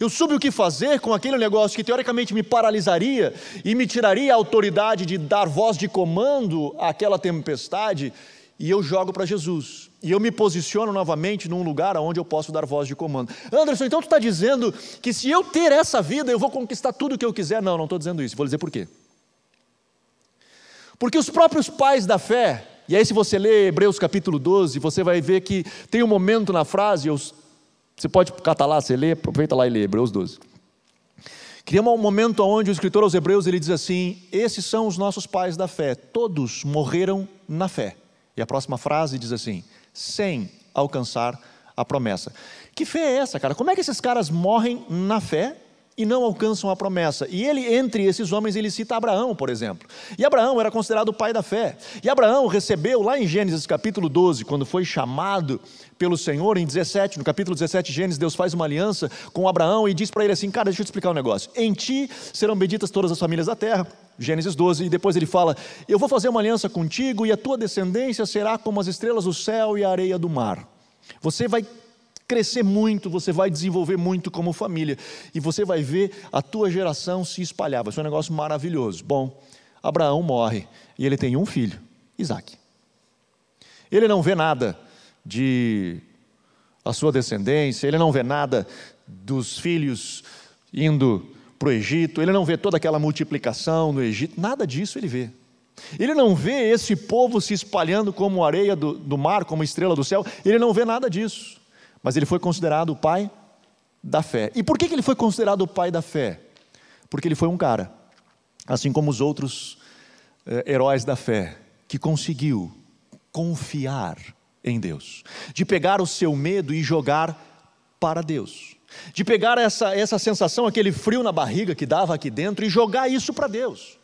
Eu soube o que fazer com aquele negócio que teoricamente me paralisaria e me tiraria a autoridade de dar voz de comando àquela tempestade, e eu jogo para Jesus. E eu me posiciono novamente num lugar onde eu posso dar voz de comando. Anderson, então tu está dizendo que se eu ter essa vida, eu vou conquistar tudo o que eu quiser? Não, não estou dizendo isso. Vou dizer por quê. Porque os próprios pais da fé, E aí, se você ler Hebreus capítulo 12, você vai ver que tem um momento na frase, eu, você pode catar lá, você lê, aproveita lá e lê Hebreus 12. Cria um momento onde o escritor aos Hebreus ele diz assim: Esses são os nossos pais da fé, todos morreram na fé. E a próxima frase diz assim: sem alcançar a promessa. Que fé é essa, cara? Como é que esses caras morrem na fé e não alcançam a promessa. E ele, entre esses homens, ele cita Abraão, por exemplo. E Abraão era considerado o pai da fé. E Abraão recebeu, lá em Gênesis capítulo 12, quando foi chamado pelo Senhor, em 17, no capítulo 17 de Gênesis, Deus faz uma aliança com Abraão e diz para ele assim: Cara, deixa eu te explicar um negócio. Em ti serão benditas todas as famílias da terra. Gênesis 12, e depois ele fala: Eu vou fazer uma aliança contigo, e a tua descendência será como as estrelas do céu e a areia do mar. Você vai crescer muito, você vai desenvolver muito como família e você vai ver a tua geração se espalhar. Vai ser um negócio maravilhoso. Bom, Abraão morre e ele tem um filho, Isaac. Ele não vê nada de a sua descendência, ele não vê nada dos filhos indo para o Egito, ele não vê toda aquela multiplicação no Egito, nada disso ele vê. Ele não vê esse povo se espalhando como areia do, do mar, como estrela do céu, ele não vê nada disso mas ele foi considerado o pai da fé. E por que ele foi considerado o pai da fé? Porque ele foi um cara, assim como os outros eh, heróis da fé, que conseguiu confiar em Deus, de pegar o seu medo e jogar para Deus, de pegar essa, essa sensação, aquele frio na barriga que dava aqui dentro e jogar isso para Deus.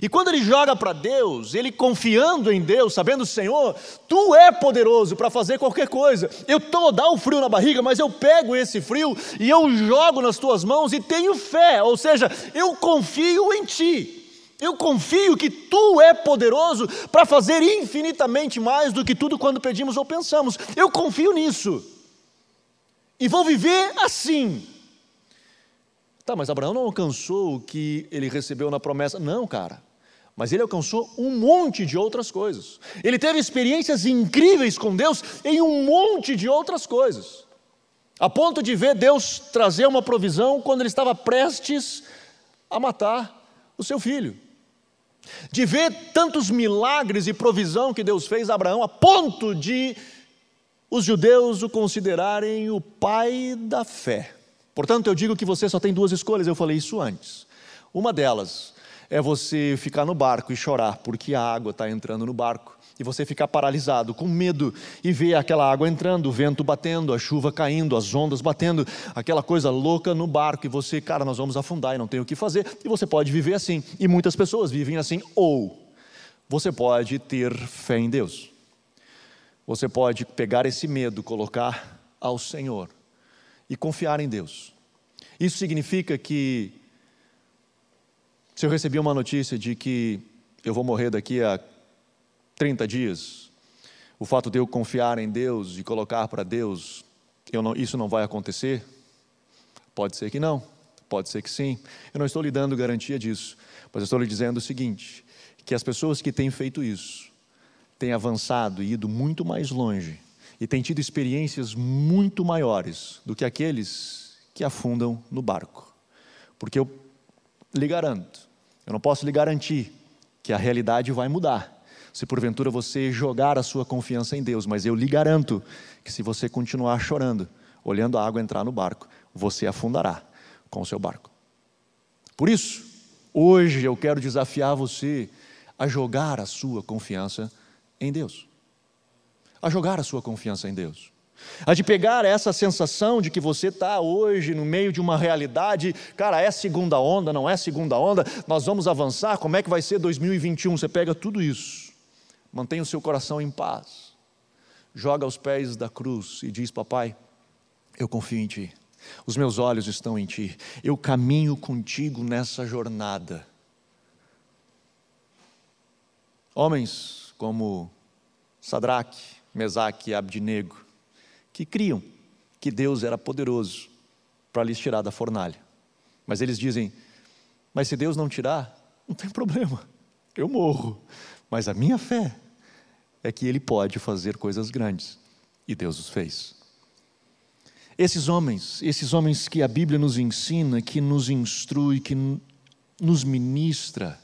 E quando ele joga para Deus, ele confiando em Deus, sabendo, Senhor, tu é poderoso para fazer qualquer coisa. Eu estou dá um frio na barriga, mas eu pego esse frio e eu jogo nas tuas mãos e tenho fé, ou seja, eu confio em ti. Eu confio que tu é poderoso para fazer infinitamente mais do que tudo quando pedimos ou pensamos. Eu confio nisso. E vou viver assim. Tá, mas Abraão não alcançou o que ele recebeu na promessa. Não, cara. Mas ele alcançou um monte de outras coisas. Ele teve experiências incríveis com Deus em um monte de outras coisas. A ponto de ver Deus trazer uma provisão quando ele estava prestes a matar o seu filho. De ver tantos milagres e provisão que Deus fez a Abraão, a ponto de os judeus o considerarem o pai da fé. Portanto, eu digo que você só tem duas escolhas, eu falei isso antes. Uma delas é você ficar no barco e chorar porque a água está entrando no barco. E você ficar paralisado, com medo, e ver aquela água entrando, o vento batendo, a chuva caindo, as ondas batendo, aquela coisa louca no barco, e você, cara, nós vamos afundar e não tem o que fazer, e você pode viver assim. E muitas pessoas vivem assim, ou você pode ter fé em Deus. Você pode pegar esse medo, colocar ao Senhor e confiar em Deus. Isso significa que, se eu recebi uma notícia de que eu vou morrer daqui a 30 dias, o fato de eu confiar em Deus e colocar para Deus, não, isso não vai acontecer? Pode ser que não, pode ser que sim. Eu não estou lhe dando garantia disso, mas eu estou lhe dizendo o seguinte: que as pessoas que têm feito isso têm avançado e ido muito mais longe e tem tido experiências muito maiores do que aqueles que afundam no barco. Porque eu lhe garanto, eu não posso lhe garantir que a realidade vai mudar. Se porventura você jogar a sua confiança em Deus, mas eu lhe garanto que se você continuar chorando, olhando a água entrar no barco, você afundará com o seu barco. Por isso, hoje eu quero desafiar você a jogar a sua confiança em Deus a jogar a sua confiança em Deus. A de pegar essa sensação de que você está hoje no meio de uma realidade, cara, é segunda onda, não é segunda onda, nós vamos avançar, como é que vai ser 2021? Você pega tudo isso, mantém o seu coração em paz, joga aos pés da cruz e diz: Papai, eu confio em Ti, os meus olhos estão em Ti, eu caminho contigo nessa jornada. Homens como Sadraque, Mesaque e Abdinego, que criam que Deus era poderoso para lhes tirar da fornalha. Mas eles dizem: Mas se Deus não tirar, não tem problema, eu morro. Mas a minha fé é que Ele pode fazer coisas grandes. E Deus os fez. Esses homens, esses homens que a Bíblia nos ensina, que nos instrui, que nos ministra,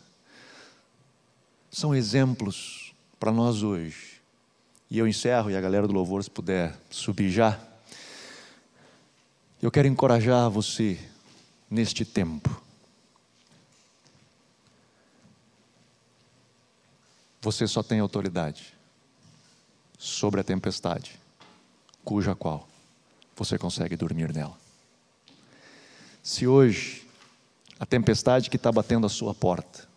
são exemplos para nós hoje. E eu encerro e a galera do louvor se puder subir já. Eu quero encorajar você neste tempo. Você só tem autoridade sobre a tempestade, cuja qual você consegue dormir nela. Se hoje a tempestade que está batendo a sua porta,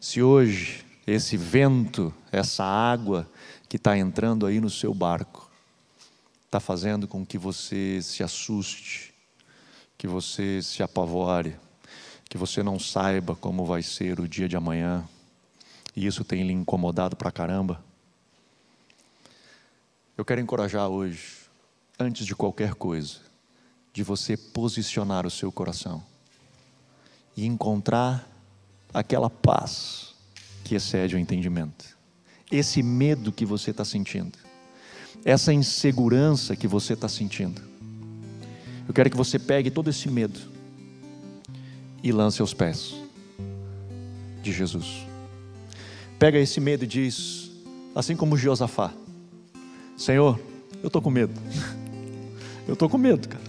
se hoje esse vento, essa água que está entrando aí no seu barco, está fazendo com que você se assuste, que você se apavore, que você não saiba como vai ser o dia de amanhã, e isso tem lhe incomodado pra caramba. Eu quero encorajar hoje, antes de qualquer coisa, de você posicionar o seu coração e encontrar aquela paz que excede o entendimento. Esse medo que você está sentindo, essa insegurança que você está sentindo. Eu quero que você pegue todo esse medo e lance aos pés de Jesus. Pega esse medo e diz, assim como Josafá: Senhor, eu estou com medo. Eu estou com medo, cara.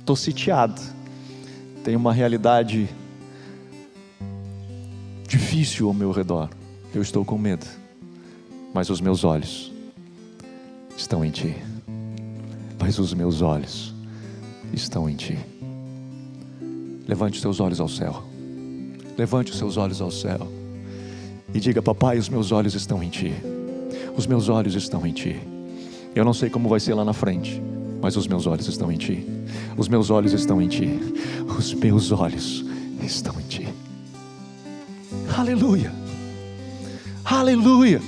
Estou sitiado. Tem uma realidade difícil ao meu redor. Eu estou com medo. Mas os meus olhos estão em Ti. Mas os meus olhos estão em Ti. Levante os seus olhos ao céu. Levante os seus olhos ao céu. E diga, papai, os meus olhos estão em Ti. Os meus olhos estão em Ti. Eu não sei como vai ser lá na frente, mas os meus olhos estão em Ti. Os meus olhos estão em Ti. Os meus olhos estão em Ti. Aleluia. Aleluia.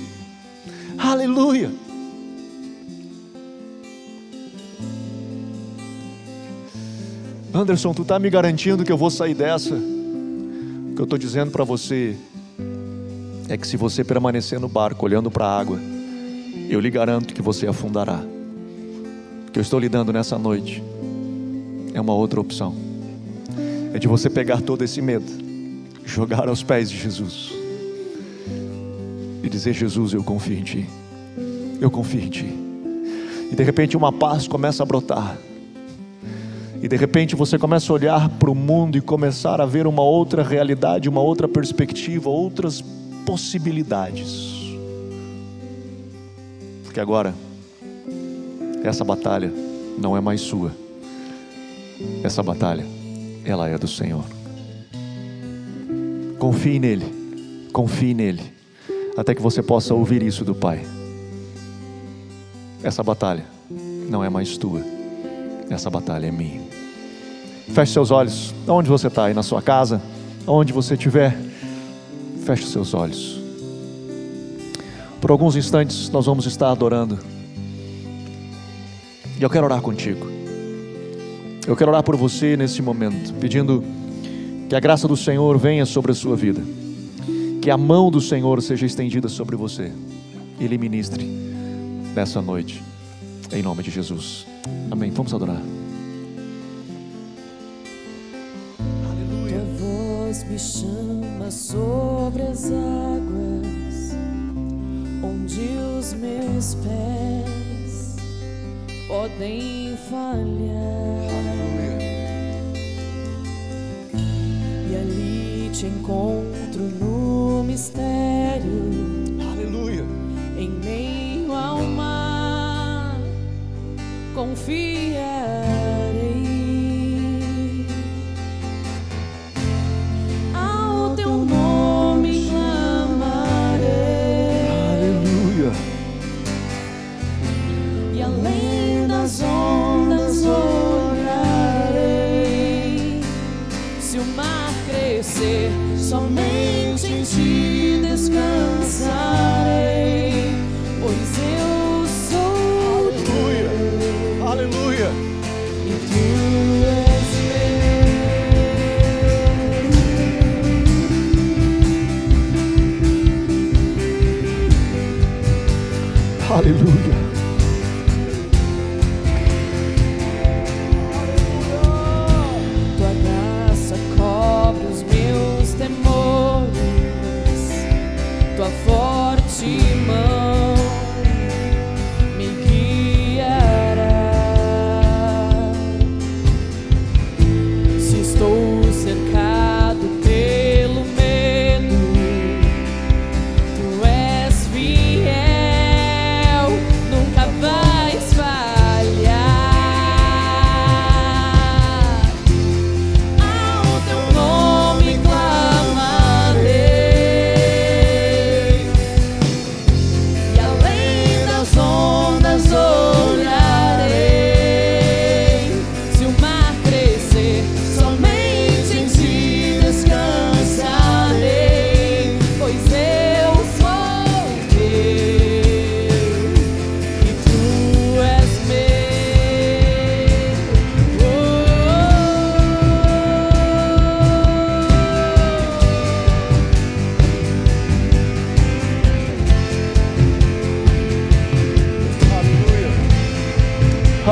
Aleluia. Anderson, tu está me garantindo que eu vou sair dessa? O que eu estou dizendo para você é que se você permanecer no barco olhando para a água, eu lhe garanto que você afundará. O que eu estou lhe dando nessa noite é uma outra opção. É de você pegar todo esse medo, jogar aos pés de Jesus e dizer: Jesus, eu confio em Ti. Eu confio em Ti. E de repente uma paz começa a brotar. E de repente você começa a olhar para o mundo e começar a ver uma outra realidade, uma outra perspectiva, outras possibilidades. Porque agora, essa batalha não é mais sua. Essa batalha, ela é do Senhor. Confie nele, confie nele, até que você possa ouvir isso do Pai. Essa batalha não é mais tua, essa batalha é minha. Feche seus olhos, onde você está, aí na sua casa, onde você estiver, feche seus olhos. Por alguns instantes nós vamos estar adorando. E eu quero orar contigo. Eu quero orar por você nesse momento, pedindo que a graça do Senhor venha sobre a sua vida. Que a mão do Senhor seja estendida sobre você e lhe ministre nessa noite. Em nome de Jesus. Amém. Vamos adorar. Tua voz me chama sobre as águas, onde os meus pés podem falhar. E ali te encontro no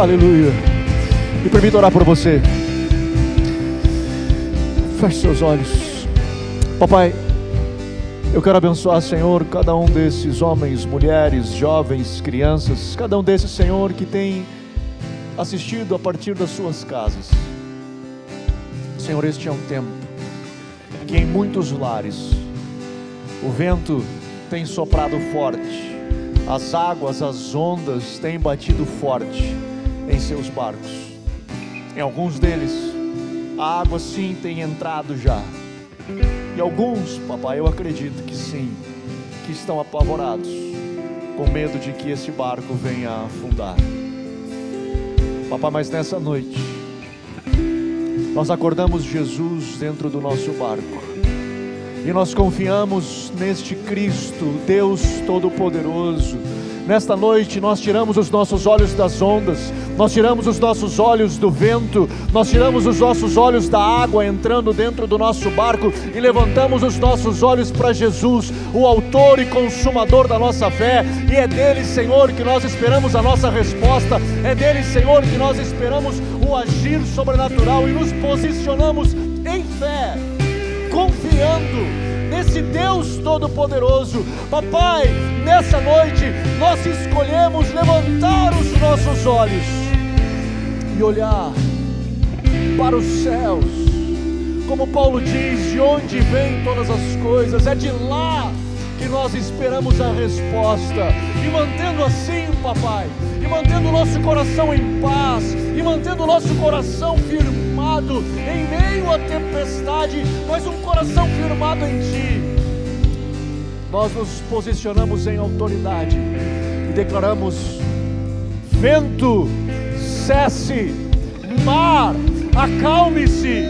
Aleluia. Me permita orar por você. Feche seus olhos. Papai, eu quero abençoar, Senhor, cada um desses homens, mulheres, jovens, crianças, cada um desses, Senhor, que tem assistido a partir das suas casas. Senhor, este é um tempo que em muitos lares o vento tem soprado forte, as águas, as ondas têm batido forte seus barcos. Em alguns deles, a água sim tem entrado já. E alguns, papai, eu acredito que sim, que estão apavorados, com medo de que esse barco venha a afundar. Papai, mas nessa noite, nós acordamos Jesus dentro do nosso barco. E nós confiamos neste Cristo, Deus Todo-Poderoso. Nesta noite nós tiramos os nossos olhos das ondas, nós tiramos os nossos olhos do vento, nós tiramos os nossos olhos da água entrando dentro do nosso barco e levantamos os nossos olhos para Jesus, o Autor e Consumador da nossa fé, e é dele, Senhor, que nós esperamos a nossa resposta, é dele, Senhor, que nós esperamos o agir sobrenatural e nos posicionamos em fé confiando nesse Deus Todo-Poderoso. Papai, nessa noite nós escolhemos levantar os nossos olhos e olhar para os céus. Como Paulo diz, de onde vêm todas as coisas? É de lá que nós esperamos a resposta. E mantendo assim, papai, e mantendo o nosso coração em paz, e mantendo o nosso coração em meio à tempestade, mas um coração firmado em Ti. Nós nos posicionamos em autoridade e declaramos: vento, cesse, mar, acalme-se,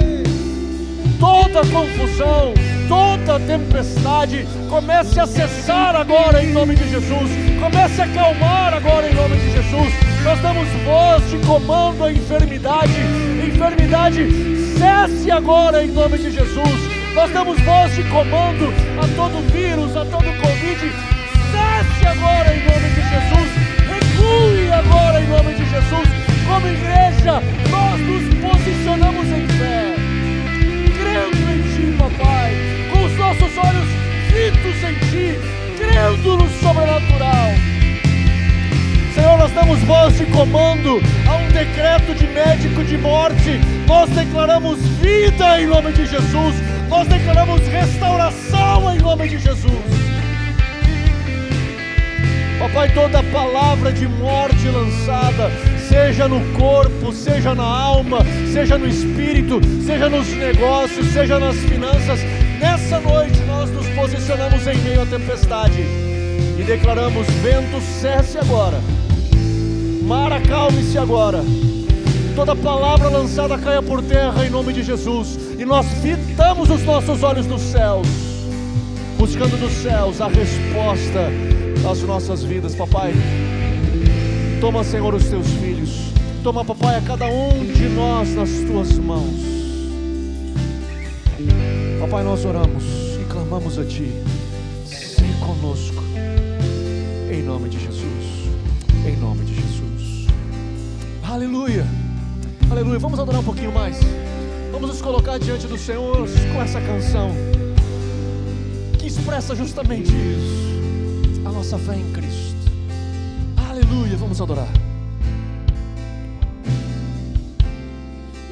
toda confusão, toda tempestade comece a cessar agora em nome de Jesus. Comece a acalmar agora em nome de Jesus. Nós damos voz de comando à enfermidade. Enfermidade, cesse agora em nome de Jesus. Nós damos voz de comando a todo vírus, a todo Covid. Cesse agora em nome de Jesus. Recue agora em nome de Jesus. Como igreja, nós nos posicionamos em fé crendo em Ti, papai, com os nossos olhos fitos em Ti, crendo no sobrenatural. Senhor, nós damos voz de comando a um decreto de médico de morte. Nós declaramos vida em nome de Jesus. Nós declaramos restauração em nome de Jesus. Papai, toda palavra de morte lançada, seja no corpo, seja na alma, seja no espírito, seja nos negócios, seja nas finanças, nessa noite nós nos posicionamos em meio à tempestade e declaramos: vento cesse agora, mar acalme-se agora. Toda palavra lançada caia por terra em nome de Jesus, e nós fitamos os nossos olhos nos céus, buscando nos céus a resposta das nossas vidas, papai. Toma, Senhor, os teus filhos. Toma, papai, a cada um de nós nas tuas mãos. Papai, nós oramos e clamamos a Ti. Se conosco. Em nome de Jesus. Aleluia. Aleluia. Vamos adorar um pouquinho mais. Vamos nos colocar diante do Senhor com essa canção que expressa justamente isso. A nossa fé em Cristo. Aleluia. Vamos adorar.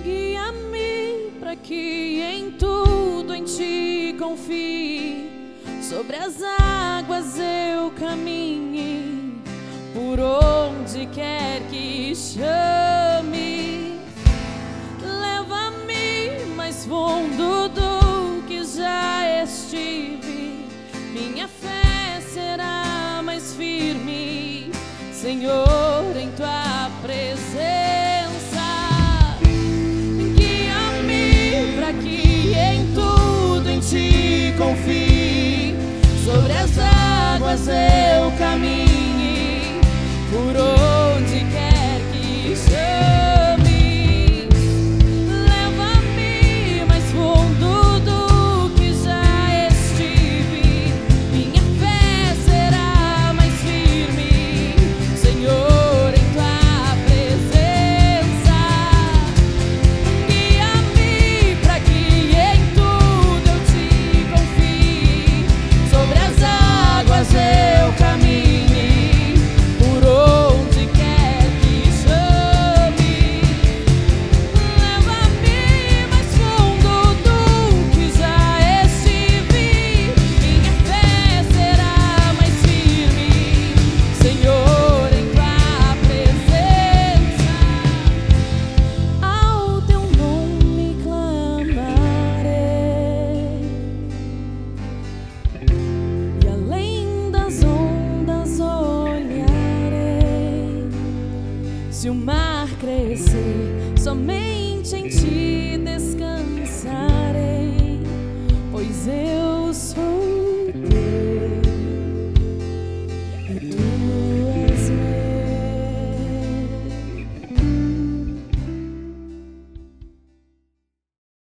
Guia-me para que em tudo em ti confie. Sobre as águas eu caminhe, por onde quer que chame. Leva-me mais fundo do que já estive. Minha fé será mais firme, Senhor, em tua presença. Guia-me para que em tudo em ti confie. Sobre as águas eu caminhe,